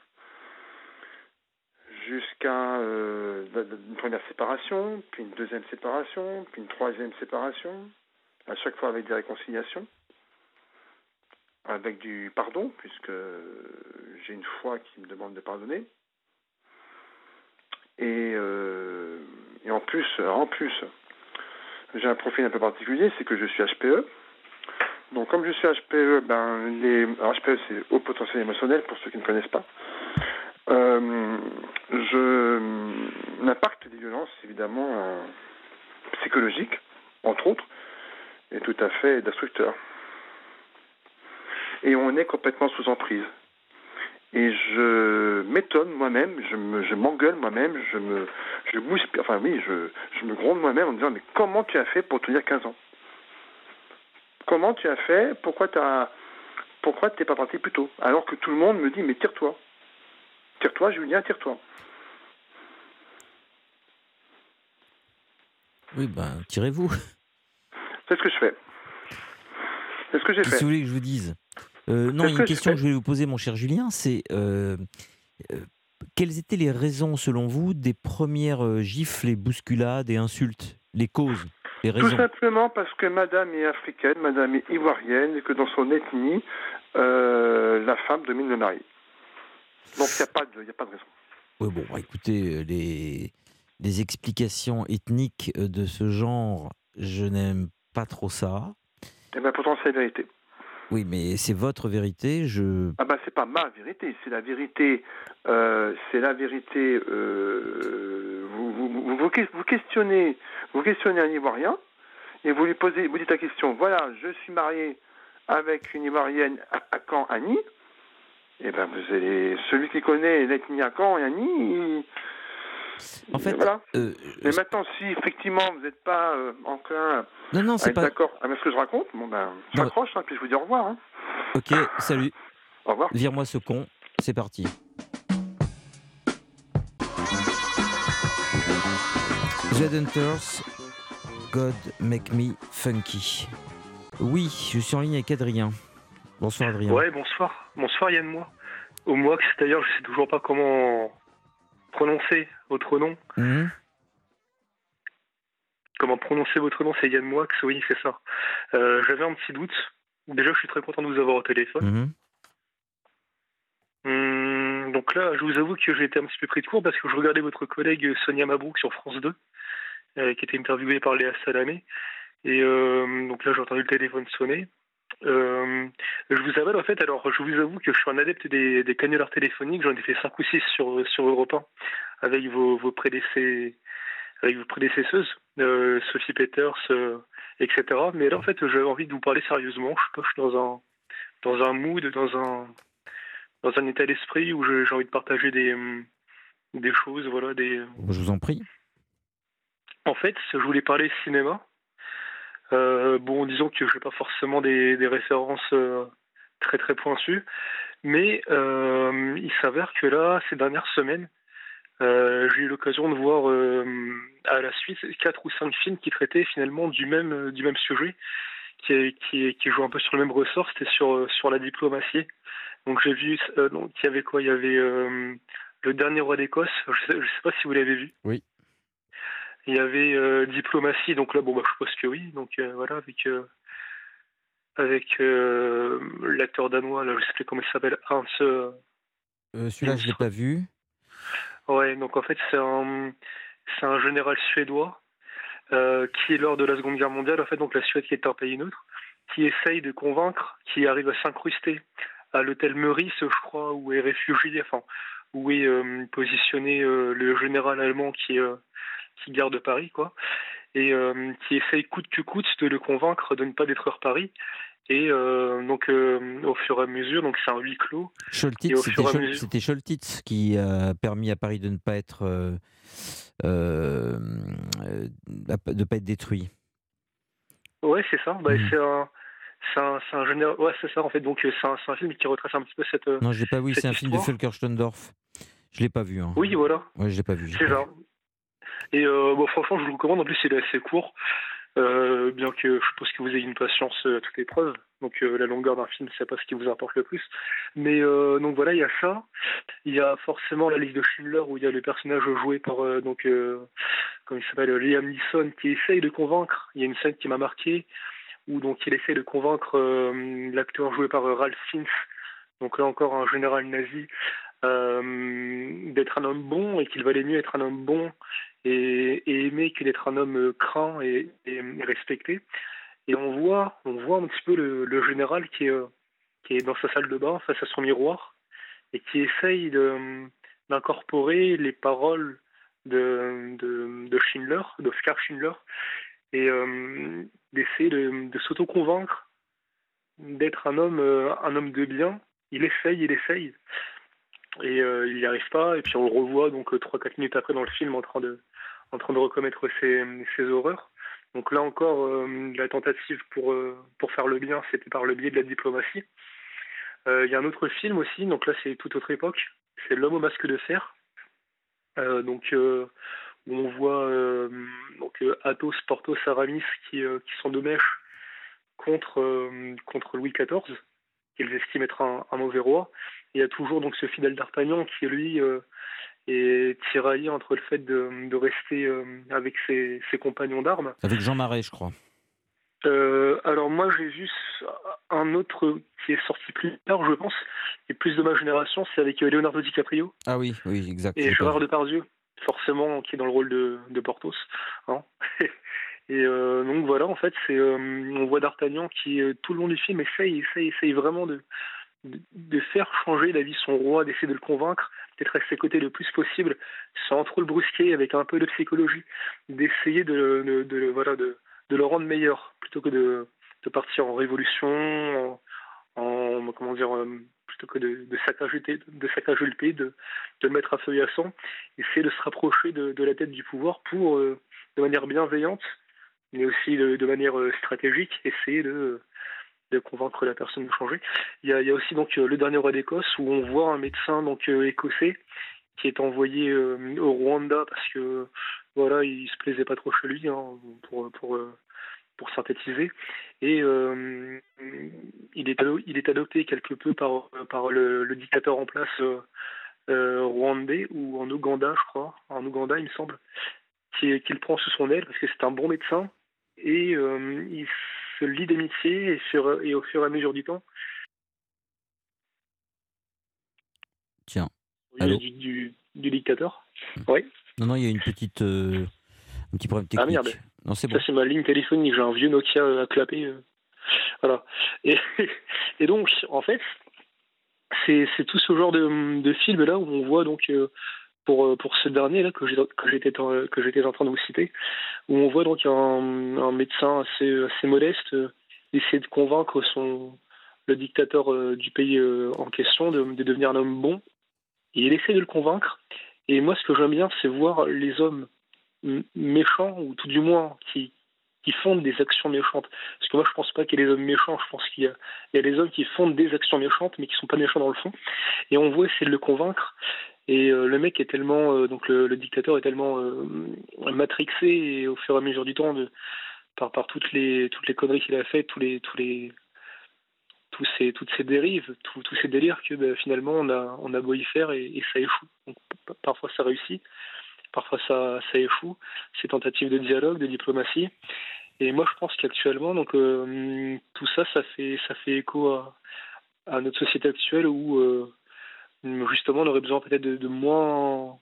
Jusqu'à euh, la- une première séparation, puis une deuxième séparation, puis une troisième séparation, à chaque fois avec des réconciliations, avec du pardon, puisque j'ai une foi qui me demande de pardonner. Et, et en plus, en plus, j'ai un profil un peu particulier, c'est que je suis HPE. Donc comme je suis HPE, ben les alors, HPE c'est haut potentiel émotionnel pour ceux qui ne connaissent pas. Euh, je l'impact des violences évidemment euh, psychologiques, entre autres, est tout à fait destructeur. Et on est complètement sous emprise. Et je m'étonne moi-même, je me, je m'engueule moi-même, je me, je mouspire, enfin oui, je, je me gronde moi-même en me disant mais comment tu as fait pour tenir 15 ans? Comment tu as fait Pourquoi t'as, pourquoi t'es pas parti plus tôt Alors que tout le monde me dit mais tire-toi, tire-toi Julien, tire-toi. Oui, ben, tirez-vous. C'est ce que je fais. C'est ce que j'ai fait. vous voulez que je vous dise? Euh, Non, C'est il y ce a une que question que je vais vous poser, mon cher Julien, c'est euh, euh, quelles étaient les raisons, selon vous, des premières gifles et bousculades et insultes Les causes, les Tout simplement parce que madame est africaine, madame est ivoirienne, et que dans son ethnie, euh, la femme domine le mari. Donc il n'y a, pas de- il y a pas de raison. Oui, bon, bah, écoutez, euh, les, les explications ethniques euh, de ce genre, je n'aime pas trop ça. Et bien pourtant c'est la vérité. Oui, mais c'est votre vérité, je... Ah ben c'est pas ma vérité, c'est la vérité. euh, c'est la vérité. euh, vous, vous, vous, vous vous questionnez, vous questionnez un Ivoirien et vous lui posez, vous dites la question. Voilà, je suis marié avec une Ivoirienne à, à Caen, Annie. Et ben vous allez, celui qui connaît l'ethnie à Caen et Annie. il- En fait, voilà. euh, Mais maintenant, si effectivement vous n'êtes pas euh, enclin Non, non, à être pas- d'accord avec ce que je raconte, bon ben, raccroche, hein, puis je vous dis au revoir. hein. Ok, salut. Au revoir. Vire-moi ce con, c'est parti. The Hunters, God Make Me Funky. Oui, je suis en ligne avec Adrien. Bonsoir Adrien. Ouais, bonsoir. Bonsoir Yann Moi. Au Moix, d'ailleurs, je sais toujours pas comment prononcer votre nom. Mhm. Comment prononcer votre nom, c'est Yann Moix, oui, c'est ça. Euh, J'avais un petit doute. Déjà, je suis très content de vous avoir au téléphone. Mhm. Hum, donc là, je vous avoue que j'ai été un petit peu pris de court parce que je regardais votre collègue Sonia Mabrouk sur France 2, euh, qui était interviewée par Léa Salamé. Et euh, donc là, j'ai entendu le téléphone sonner. Euh, je vous appelle en fait, alors je vous avoue que je suis un adepte des, des téléphoniques, j'en ai fait 5 ou 6 sur, sur Europe 1 avec vos, vos prédécesseuses, Sophie Peters, etc. Mais là en fait, j'avais envie de vous parler sérieusement, je suis dans un, dans un mood, dans un, dans un état d'esprit où j'ai envie de partager des, hum, des choses, voilà, des, Je vous en prie. en fait, je voulais parler cinéma. Euh, bon, disons que je n'ai pas forcément des, des références euh, très très pointues, mais euh, il s'avère que là, ces dernières semaines, j'ai eu l'occasion de voir à la suite quatre ou cinq films qui traitaient finalement du même du même sujet, qui qui, qui jouaient un peu sur le même ressort. C'était sur sur la diplomatie. Donc j'ai vu, euh, donc il y avait quoi? Il y avait euh, le dernier roi d'Écosse. Je sais, je sais pas si vous l'avez vu. Oui. Il y avait euh, diplomatie, donc là, bon, bah, je suppose que oui. Donc voilà, avec avec l'acteur danois, là, je sais plus comment il s'appelle, Hans. Celui-là, je ne l'ai pas vu. Ouais, donc en fait, c'est un, c'est un général suédois qui, lors de la Seconde Guerre mondiale, en fait, donc la Suède qui est un pays neutre, qui essaye de convaincre, qui arrive à s'incruster à l'hôtel Meurice, je crois, où est réfugié, enfin, où est euh, positionné euh, le général allemand qui, euh, qui garde Paris, quoi, et qui essaye coûte que coûte de le convaincre de ne pas détruire Paris. Et donc, au fur et à mesure, donc c'est un huis clos. C'était Scholtitz qui a permis à Paris de ne pas être de pas être détruit. Ouais, c'est ça. Bah, Mm. C'est un. C'est un, un général- Ouais, c'est ça en fait. Donc euh, c'est un, film qui retrace un petit peu cette. euh, Non, je l'ai pas vu. C'est un film de. Volker Stondorf. Je l'ai pas vu. hein. Oui, voilà. Ouais, je l'ai pas vu. C'est ça. Et euh, bon, franchement, je vous le recommande. En plus, il est assez court. Euh, bien que je suppose que vous ayez une patience à toute épreuve. Donc, euh, la longueur d'un film, c'est pas ce qui vous importe le plus. Mais donc voilà, il y a ça. Il y a forcément la liste de Schindler où il y a le personnage joué par donc comment il s'appelle Liam Neeson qui essaye de convaincre. Il y a une scène qui m'a marqué où donc il essaye de convaincre euh, l'acteur joué par euh, Ralph Fiennes. Donc là encore un général nazi euh, d'être un homme bon et qu'il valait mieux être un homme bon et, et aimer que d'être un homme craint et, respecté. Et on voit, on voit un petit peu le, général qui est, qui est dans sa salle de bain face à son miroir et qui essaye d'incorporer les paroles de, de, de Schindler, d'Oscar Schindler, et d'essayer de, s'auto-convaincre d'être un homme, euh, un homme de bien. Il essaye, il essaye, et euh, il n'y arrive pas. Et puis on le revoit donc euh, trois, quatre minutes après dans le film en train de, en train de recommettre ses, ses horreurs. Donc là encore, euh, la tentative pour, euh, pour faire le bien, c'était par le biais de la diplomatie. Euh, Il y a un autre film aussi, donc là c'est toute autre époque, c'est L'homme au masque de fer. Euh, donc euh, où on voit euh, donc euh, Athos, Porthos, Aramis qui, euh, qui sont de mèche contre, contre Louis XIV, qu'ils estiment être un, un mauvais roi. Et il y a toujours donc ce fidèle d'Artagnan qui lui est tiraillé entre le fait de, de rester avec ses, ses compagnons d'armes Avec Jean Marais, je crois. euh, alors moi j'ai vu un autre qui est sorti plus tard, je pense, et plus de ma génération, c'est avec Leonardo DiCaprio Ah oui, oui, exact. et Gérard. Depardieu, forcément, qui est dans le rôle de, de Porthos. hein. et euh, donc voilà, en fait, c'est euh, on voit D'Artagnan qui euh, tout le long du film essaye, essaye, essaye vraiment de, de, faire changer la vie de son roi, d'essayer de le convaincre, d'être à ses côtés le plus possible, sans trop le brusquer, avec un peu de psychologie, d'essayer de, voilà de, le rendre meilleur plutôt que de, partir en révolution, en, en- comment dire, plutôt que de, de saccager, de saccager le de, mettre à feu à sang, essayer de se rapprocher de, la tête du pouvoir pour, euh, de manière bienveillante, mais aussi de, manière euh, stratégique, essayer de, convaincre la personne de changer. Il y a, aussi donc euh, le dernier roi d'Écosse où on voit un médecin donc écossais qui est envoyé au Rwanda parce que voilà il se plaisait pas trop chez lui hein, pour pour pour synthétiser. Et euh, il est ado- il est adopté quelque peu par par le, le dictateur en place euh, euh, rwandais ou en Ouganda je crois. En Ouganda il me semble. Qui qu'il prend sous son aile parce que c'est un bon médecin. Et euh, il se lie d'amitié et, sur- et au fur et à mesure du temps. Tiens. Allô du, du, du dictateur. Oui. Non, non, il y a une petite, un petit problème Ah, technique. merde. Non, c'est Ça, bon. c'est ma ligne téléphonique. J'ai un vieux Nokia euh, à clapper. euh. Voilà. Et, et donc, en fait, c'est c'est tout ce genre de, de film là où on voit donc euh, pour pour ce dernier là que j'ai que j'étais en- que j'étais en train de vous citer où on voit donc un, un médecin assez assez modeste essayer de convaincre son le dictateur du pays en question de, de devenir un homme bon et il essaie de le convaincre et moi ce que j'aime bien c'est voir les hommes méchants ou tout du moins qui qui font des actions méchantes. Parce que moi, je pense pas qu'il y ait des hommes méchants. Je pense qu'il y y a des hommes qui font des actions méchantes, mais qui sont pas méchants dans le fond. Et on voit essayer de le convaincre. Et euh, le mec est tellement, euh, donc le, dictateur est tellement euh, matrixé et au fur et à mesure du temps, par, par toutes les toutes les conneries qu'il a faites, tous les tous les tous ces, toutes ces dérives, tous ces délires que bah, finalement on a on a beau y faire et, et ça échoue. Donc, parfois ça réussit, parfois ça échoue. Ces tentatives de dialogue, de diplomatie. Et moi, je pense qu'actuellement, donc euh, tout ça, ça fait écho à, notre société actuelle où euh, justement on aurait besoin peut-être de, moins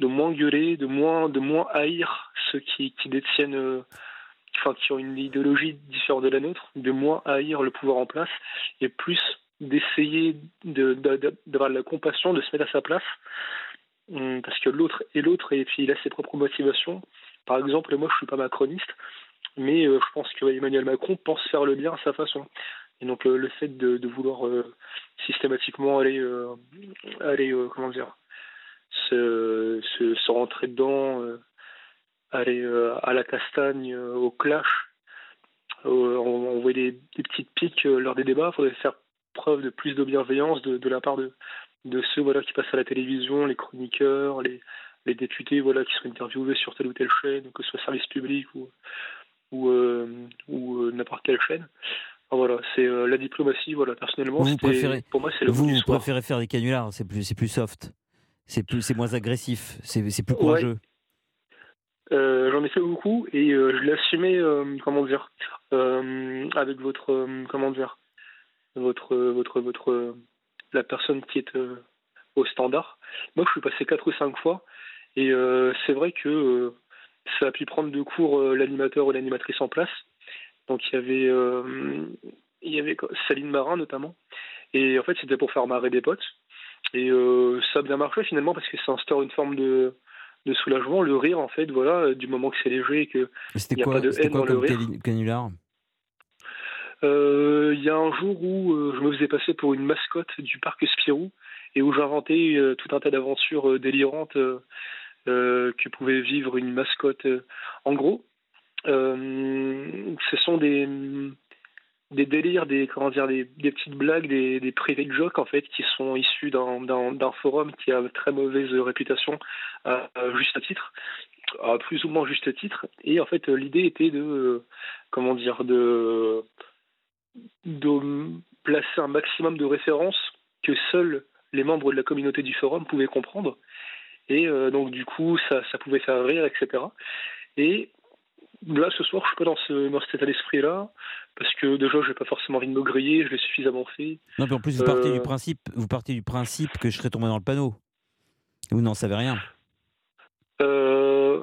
de moins gueuler, de moins de moins haïr ceux qui, détiennent, euh, enfin qui ont une idéologie différente de la nôtre, de moins haïr le pouvoir en place et plus d'essayer de- de- de- d'avoir de la compassion, de se mettre à sa place, parce que l'autre est l'autre et puis il a ses propres motivations. Par exemple, moi je suis pas macroniste, mais euh, je pense que Emmanuel Macron pense faire le bien à sa façon. Et donc euh, le fait de, vouloir euh, systématiquement aller, aller comment dire, se, rentrer dedans, aller à la castagne, au clash. Voit des, des petites piques lors des débats. Il faudrait faire preuve de plus de bienveillance de, de la part de, de ceux voilà, qui passent à la télévision, les chroniqueurs, les, les députés voilà, qui sont interviewés sur telle ou telle chaîne, que ce soit service public ou, ou, euh, ou euh, n'importe quelle chaîne. Voilà, c'est euh, la diplomatie, voilà, personnellement, Vous préférez, pour moi, c'est le vous, vous préférez faire des canulars, c'est plus, c'est plus soft, c'est plus, c'est moins agressif, c'est, c'est plus Ouais. courageux. Euh, J'en ai fait beaucoup et euh, je l'ai assumé, euh, comment dire, avec votre, comment dire, votre, votre, votre, la personne qui est euh, au standard. Moi, je suis passé quatre ou cinq fois et euh, c'est vrai que euh, ça a pu prendre de court euh, l'animateur ou l'animatrice en place. Donc il y avait, il y avait Saline Marin notamment et en fait c'était pour faire marrer des potes et ça a bien marché finalement parce que ça instaure une forme de de soulagement, le rire en fait, voilà, du moment que c'est léger et que C'était a quoi, pas de haine quoi dans le rire. canular? Il y a un jour où euh, je me faisais passer pour une mascotte du parc Spirou et où j'inventais euh, tout un tas d'aventures euh, délirantes euh, euh, que pouvait vivre une mascotte. euh. En gros, euh, ce sont des délires, des comment dire, des, petites blagues, des, des private jokes en fait, qui sont issus d'un forum qui a très mauvaise réputation à, à juste titre, à plus ou moins juste titre. Et en fait, euh, l'idée était de euh, comment dire, de de placer un maximum de références que seuls les membres de la communauté du forum pouvaient comprendre. Et euh, donc, du coup, ça, ça pouvait faire rire, etc. Et là, ce soir, je suis pas dans, ce, dans cet état d'esprit-là, parce que déjà, j'ai pas forcément envie de me griller, je l'ai suffisamment fait. Non, puis en plus, vous partez, Euh, du principe, vous partez du principe que je serais tombé dans le panneau. Vous n'en savez rien. Euh,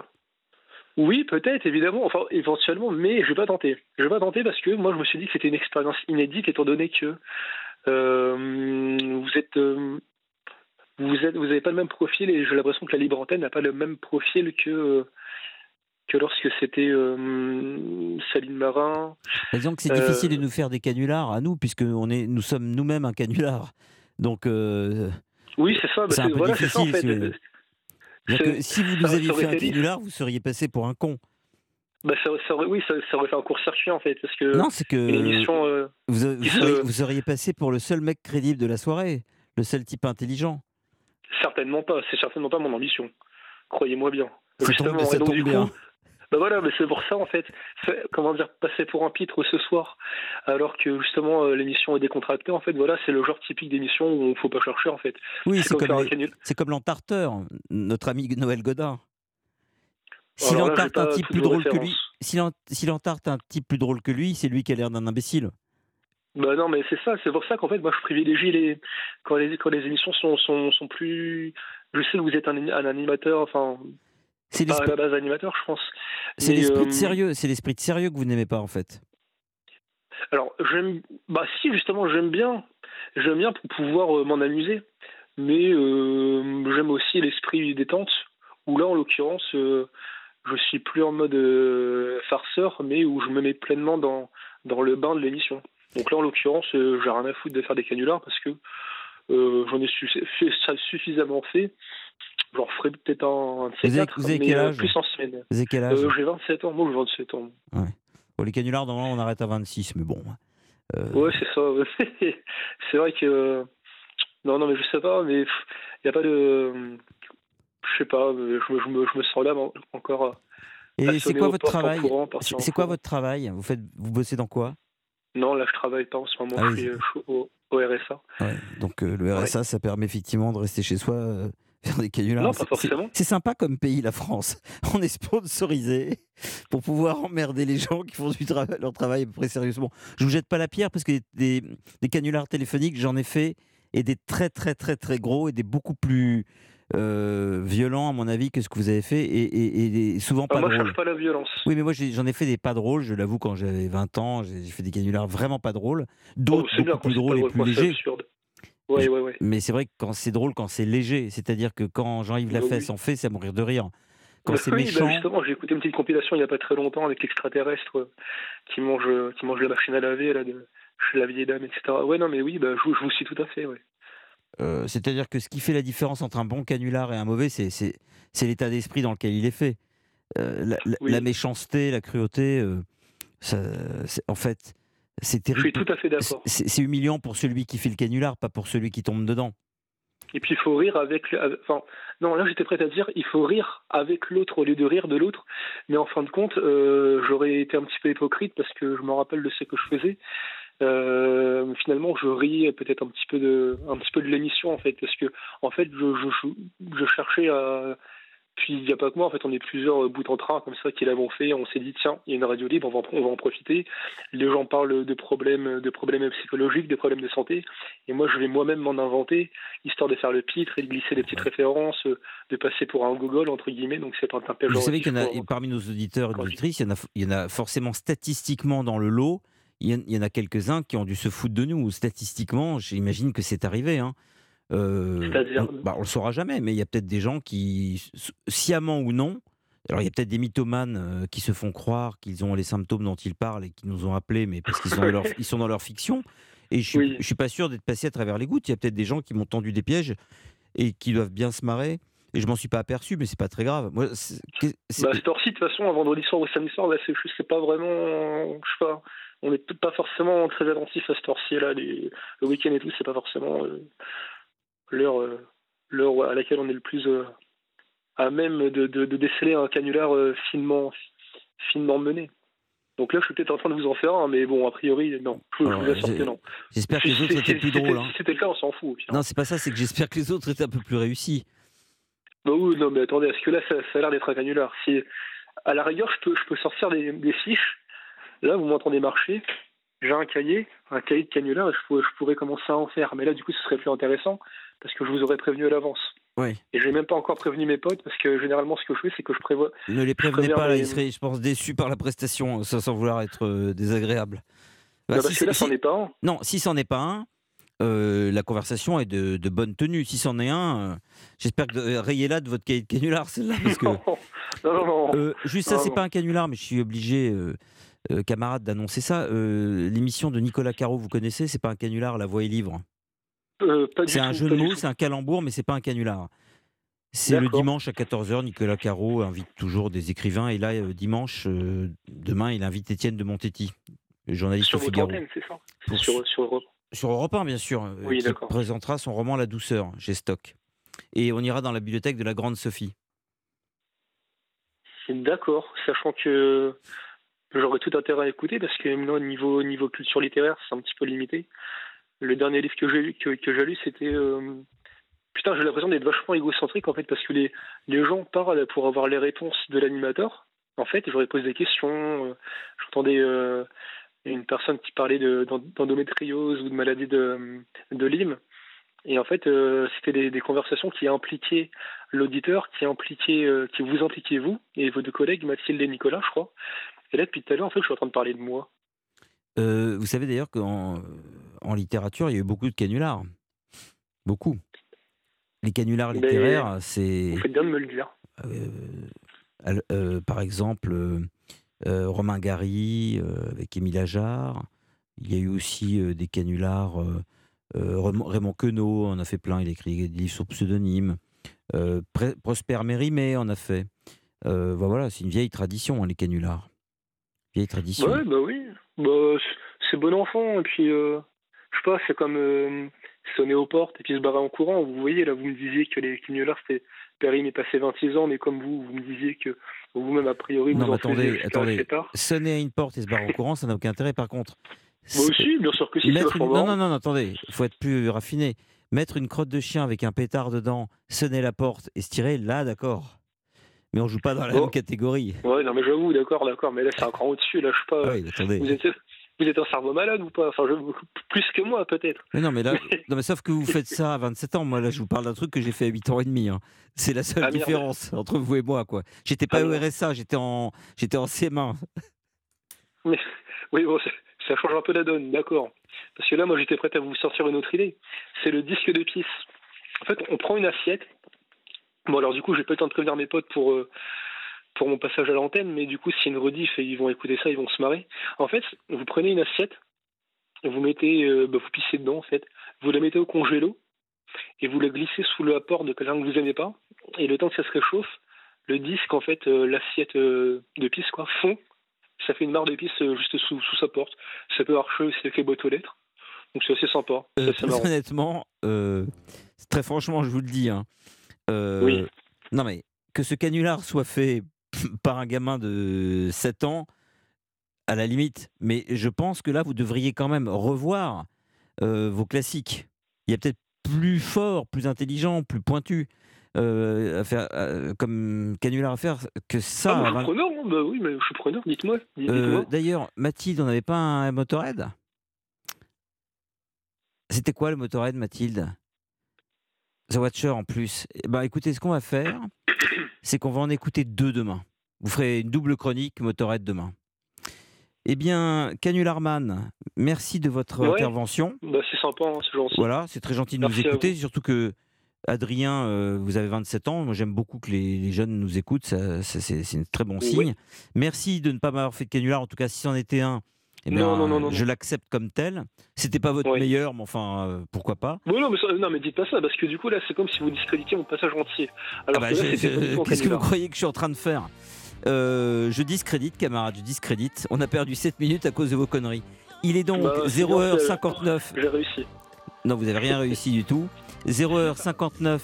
Oui, peut-être, évidemment, enfin, éventuellement, mais je vais pas tenter. Je vais pas tenter parce que moi, je me suis dit que c'était une expérience inédite, étant donné que euh, vous êtes, euh, vous êtes, vous avez pas le même profil, et j'ai l'impression que la libre antenne n'a pas le même profil que que lorsque c'était euh, Saline Marin. Disons que c'est difficile de nous faire des canulars à nous, puisque on est, nous sommes nous-mêmes un canular. Donc, Oui, c'est ça. bah, c'est un peu voilà, ça en fait. si que C'est- si vous nous ça aviez fait un canular, vous seriez passé pour un con. Bah, ça, oui, ça, ça aurait fait un court-circuit en fait, parce que Non, c'est que émission. euh, vous, a- vous se- seriez, vous seriez passé pour le seul mec crédible de la soirée, le seul type intelligent. Certainement pas, c'est certainement pas mon ambition. Croyez-moi bien. Ça Justement, tombe- ça tombe du coup, bien. Bah voilà, mais c'est pour ça en fait. Fait- comment dire, passer pour un pitre ce soir, alors que justement euh, l'émission est décontractée. En fait, voilà, c'est le genre typique d'émission où il faut pas chercher en fait. Oui, c'est comme c'est comme l'entarteur, notre ami Noël Godin. Si Alors là, l'entarte j'ai un type plus drôle que lui, références. si l'en- si l'entarte un type plus drôle que lui, c'est lui qui a l'air d'un imbécile. Bah non, mais c'est ça, c'est pour ça qu'en fait, moi, je privilégie les quand les quand les émissions sont sont, sont plus. Je sais que vous êtes un, un animateur, enfin. C'est pas à l'esprit- la base animateur, je pense. C'est Mais, l'esprit euh, de sérieux, c'est l'esprit de sérieux que vous n'aimez pas en fait. Alors, j'aime. Bah, si, justement, j'aime bien. J'aime bien pour pouvoir euh, m'en amuser. Mais euh, j'aime aussi l'esprit détente, où là, en l'occurrence, euh, je suis plus en mode euh, farceur, mais où je me mets pleinement dans, dans le bain de l'émission. Donc là, en l'occurrence, j'ai rien à foutre de faire des canulars parce que j'en ai su- fait ça suffisamment fait. J'en ferai peut-être un, de Vous avez- quatre, vous avez mais quel euh, âge plus en semaine. Vous avez quel âge Euh, J'ai 27 ans, moi j'ai 27 ans. Bon, les canulars, normalement, on arrête à 26, mais bon. euh, Ouais, c'est ça. ouais. c'est vrai que. Non, non, mais je sais pas, mais il n'y a pas de. Je sais pas, je, me- je, me, je me sens là en- encore. Et c'est quoi votre travail C'est quoi votre travail? Vous faites, vous bossez dans quoi? Non, là je travaille pas en ce moment, Ah je suis, je au, au RSA. Ouais, Donc euh, le RSA, ça permet effectivement de rester chez soi, euh, faire des canulars. Non, pas C'est- c'est- forcément. C'est sympa comme pays, la France. On est sponsorisé pour pouvoir emmerder les gens qui font du trava- leur travail à peu près sérieusement. Je vous jette pas la pierre parce que des, des, des canulars téléphoniques, j'en ai fait et des très très très très gros et des beaucoup plus euh, violents à mon avis que ce que vous avez fait et, et- et des- souvent Ah, pas moi je drôles. cherche pas la violence. Oui, mais moi j'en ai fait des pas drôles, je l'avoue, quand j'avais 20 ans, j'ai fait des canulars vraiment pas drôles, Oh, d'autres beaucoup plus drôles et drôle, plus moi, légers. Ouais, ouais, ouais. Mais c'est vrai que quand c'est drôle, quand c'est léger, c'est-à-dire que quand Jean-Yves Lafesse oui. en fait, c'est à mourir de rire. Quand Bah c'est oui, bah méchant, justement, j'ai écouté une petite compilation il n'y a pas très longtemps avec l'extraterrestre euh, qui mange euh, qui mange la machine à laver là de chez la vieille dame, etc. Ouais, non, mais oui, bah, je, vous- je vous suis tout à fait, ouais. Euh, C'est-à-dire que ce qui fait la différence entre un bon canular et un mauvais, c'est- l'état d'esprit dans lequel il est fait. Euh, la, la- Oui. la méchanceté, la cruauté, euh, ça- en fait, c'est Je terrible. suis tout à fait d'accord. C'est humiliant pour celui qui fait le canular, pas pour celui qui tombe dedans. Et puis il faut rire avec. le- avec- Enfin, non, là j'étais prêt à dire il faut rire avec l'autre au lieu de rire de l'autre. Mais en fin de compte, euh, j'aurais été un petit peu hypocrite parce que je me rappelle de ce que je faisais. Euh, finalement, je riais peut-être un petit peu de, un petit peu de l'émission en fait, parce que en fait, je, je, je, je cherchais à. Puis il n'y a pas que moi, en fait, on est plusieurs bouts en train comme ça qui l'avons fait. On s'est dit tiens, il y a une radio libre, on va, en- on va en profiter. Les gens parlent de problèmes, de problèmes psychologiques, de problèmes de santé, et moi je vais moi-même m'en inventer, histoire de faire le pitre et de glisser des petites références, euh, de passer pour un Google entre guillemets. Donc c'est pas un Vous savez qu'il y en a, pour- parmi nos auditeurs et auditrices, il y, en a, il y en a forcément statistiquement dans le lot, il y en, il y en a quelques-uns qui ont dû se foutre de nous. Statistiquement, j'imagine que c'est arrivé. Hein. Euh, on, bah, on le saura jamais, mais il y a peut-être des gens qui, sciemment ou non, alors il y a peut-être des mythomanes euh, qui se font croire qu'ils ont les symptômes dont ils parlent et qui nous ont appelés, mais parce qu'ils sont, dans leur- ils sont dans leur fiction. Et je je suis pas sûr d'être passé à travers les gouttes. Il y a peut-être des gens qui m'ont tendu des pièges et qui doivent bien se marrer. Et je m'en suis pas aperçu, mais c'est pas très grave. Moi, c'est- c'est- Bah, cette heure-ci, de toute façon, un vendredi soir ou samedi soir, là, c'est, je sais pas vraiment, je sais pas, on n'est pas forcément très attentif à cette heure-ci, là, les- le week-end et tout, c'est pas forcément euh, l'heure, euh, l'heure à laquelle on est le plus euh, à même de, de, de déceler un canular euh, finement, finement mené. Donc là, je suis peut-être en train de vous en faire un, mais bon, a priori, non, je, je Alors, vous assure j'ai- que non. J'espère que les Si- autres si- étaient si- plus si drôles. c'était- hein. Si c'était le cas, on s'en fout. Non, c'est pas ça, c'est que j'espère que les autres étaient un peu plus réussis. Bah oui, non, mais attendez, est-ce que là, ça, ça a l'air d'être un canular? Si, à la rigueur, je peux, je peux sortir des, des fiches. Là, vous m'entendez marcher. J'ai un cahier, un cahier de canular, et je pourrais, je pourrais commencer à en faire. Mais là, du coup, ce serait plus intéressant parce que je vous aurais prévenu à l'avance. Oui. Et j'ai même pas encore prévenu mes potes parce que généralement, ce que je fais, c'est que je prévois. Ne les je prévenez pas, là, ils seraient, je pense, déçus par la prestation, sans, sans vouloir être euh, désagréable. Bah, parce que là, c'en est pas un. Non, si c'en est pas un, euh, la conversation est de, de bonne tenue. Si c'en est un, euh, j'espère que euh, rayez-la de votre cahier de canular, celle-là. Parce que, Non, non, non. Juste ça, Non, c'est non. pas un canular, mais je suis obligé, camarade, d'annoncer ça. L'émission de Nicolas Caro, vous connaissez, c'est pas un canular, La Voix est libre. Euh, C'est un tout, jeu de mots, c'est un calembour, mais c'est pas un canular. C'est le dimanche à 14h. Nicolas Caro invite toujours des écrivains. Et là, euh, dimanche, euh, demain, il invite Étienne de Montetti, le journaliste Sur au Figaro. antenne, c'est ça Pour- sur, sur Europe. Sur Europe 1, bien sûr, Oui, qui présentera son roman La douceur, chez Stock. Et on ira dans la bibliothèque de la Grande Sophie. D'accord, sachant que j'aurais tout intérêt à écouter parce que maintenant, niveau, niveau culture littéraire, c'est un petit peu limité. Le dernier livre que j'ai lu, c'était. euh, Putain, j'ai l'impression d'être vachement égocentrique en fait parce que les, gens parlent pour avoir les réponses de l'animateur. En fait, j'aurais posé des questions. euh, J'entendais euh, une personne qui parlait de- d'end- d'endométriose ou de maladie de, Lyme. Et en fait, euh, c'était des, conversations qui impliquaient l'auditeur, qui impliquaient, qui vous impliquiez vous et vos deux collègues, Mathilde et Nicolas, je crois. Et là, depuis tout à l'heure, en fait, je suis en train de parler de moi. Euh, vous savez d'ailleurs qu'en euh, en littérature, il y a eu beaucoup de canulars. Beaucoup. Les canulars littéraires, c'est. Vous faites bien de me le dire. Euh, par exemple, Romain Gary avec Émile Ajar. Il y a eu aussi des canulars. Raymond, Queneau en a fait plein. Il a écrit des livres sous pseudonyme. Prosper Mérimée en a fait. Voilà, c'est une vieille tradition, hein, les canulars. Vieille tradition. Ouais, bah oui. Bah, c'est bon enfant. Et puis, euh, je sais pas, c'est comme euh, sonner aux portes et puis se barrer en courant. Vous voyez, là, vous me disiez que les canulars, c'était périm est passé 26 ans, mais comme vous, vous me disiez que vous-même, a priori, vous Non, en attendez, attendez. tard. Sonner à une porte et se barrer au courant, ça n'a aucun intérêt. Par contre, Moi aussi, bien sûr que si, Mettre une- non, non, non, attendez, il faut être plus raffiné. Mettre une crotte de chien avec un pétard dedans, sonner la porte et se tirer, là, d'accord. Mais on joue pas dans la Bon. même catégorie. Ouais, non, mais j'avoue, d'accord, d'accord, mais là, c'est un cran au-dessus, là, je sais pas. Ah oui, attendez. Vous êtes, vous êtes un cerveau malade ou pas? Enfin, je, plus que moi, peut-être. Mais non, mais là, non, mais sauf que vous faites ça à 27 ans. Moi, là, je vous parle d'un truc que j'ai fait à 8 ans et demi. hein. C'est la seule Ah, merde. différence entre vous et moi, quoi. J'étais pas Ah, au. RSA, j'étais en, j'étais en CM1. Mais, oui, bon, ça, ça change un peu la donne, d'accord. Parce que là, moi, j'étais prêt à vous sortir une autre idée. C'est le disque de pisse. En fait, on prend une assiette. Bon, alors du coup, j'ai pas eu le temps de prévenir mes potes pour, euh, pour mon passage à l'antenne, mais du coup, s'il y a une rediff et ils vont écouter ça, ils vont se marrer. En fait, vous prenez une assiette, vous mettez, euh, bah, vous pissez dedans, en fait. Vous la mettez au congélo. et vous le glissez sous la porte de quelqu'un que vous aimez pas. Et le temps que ça se réchauffe, le disque, en fait, euh, l'assiette de pisse, quoi, fond. Ça fait une barre de pisse juste sous, sous sa porte. Ça peut marcher aussi avec les boîtes aux lettres. Donc c'est assez sympa. Euh, assez très honnêtement, euh, très franchement, je vous le dis. hein, euh, Oui. Non, mais que ce canular soit fait par un gamin de 7 ans, à la limite. Mais je pense que là, vous devriez quand même revoir euh, vos classiques. Il y a peut-être plus fort, plus intelligent, plus pointu euh, à faire, euh, comme canular à faire que ça. Ah, à je suis 20 preneur, hein. bah oui, mais je suis preneur, dites-moi. dites- euh, dites-moi. D'ailleurs, Mathilde, on n'avait pas un Motorhead? C'était quoi le Motorhead, Mathilde? The Watcher en plus. Ben, écoutez, ce qu'on va faire, c'est qu'on va en écouter deux demain. Vous ferez une double chronique Motorhead demain. Eh bien, Canularman, merci de votre Ouais. intervention. Bah, c'est sympa, hein, c'est gentil. Voilà, c'est très gentil de nous Merci écouter, surtout que Adrien, euh, vous avez 27 ans. Moi, j'aime beaucoup que les, les jeunes nous écoutent. ça- ça- c'est un très bon Oui. signe. Merci de ne pas m'avoir fait de canular. En tout cas, si c'en était un, eh Non, bien, non, non, non, je l'accepte comme tel. C'était pas votre Oui. meilleur, mais enfin, euh, pourquoi pas Oui, non, mais, ça- non, mais dites pas ça, parce que du coup, là, c'est comme si vous discréditiez mon passage entier. Alors Ah bah, Qu'est-ce que vous croyez que je suis en train de faire? Euh, Je discrédite, camarade, je discrédite. On a perdu 7 minutes à cause de vos conneries. Il est donc Bah, c'est 0h59. J'ai réussi. Non, vous n'avez rien réussi du tout. 0h59,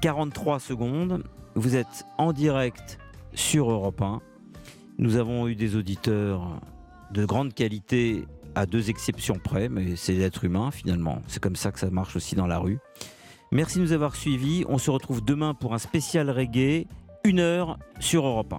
43 secondes. Vous êtes en direct sur Europe 1. Nous avons eu des auditeurs de grande qualité à deux exceptions près, mais c'est l'être humain finalement. C'est comme ça que ça marche aussi dans la rue. Merci de nous avoir suivis. On se retrouve demain pour un spécial reggae, une heure sur Europe 1.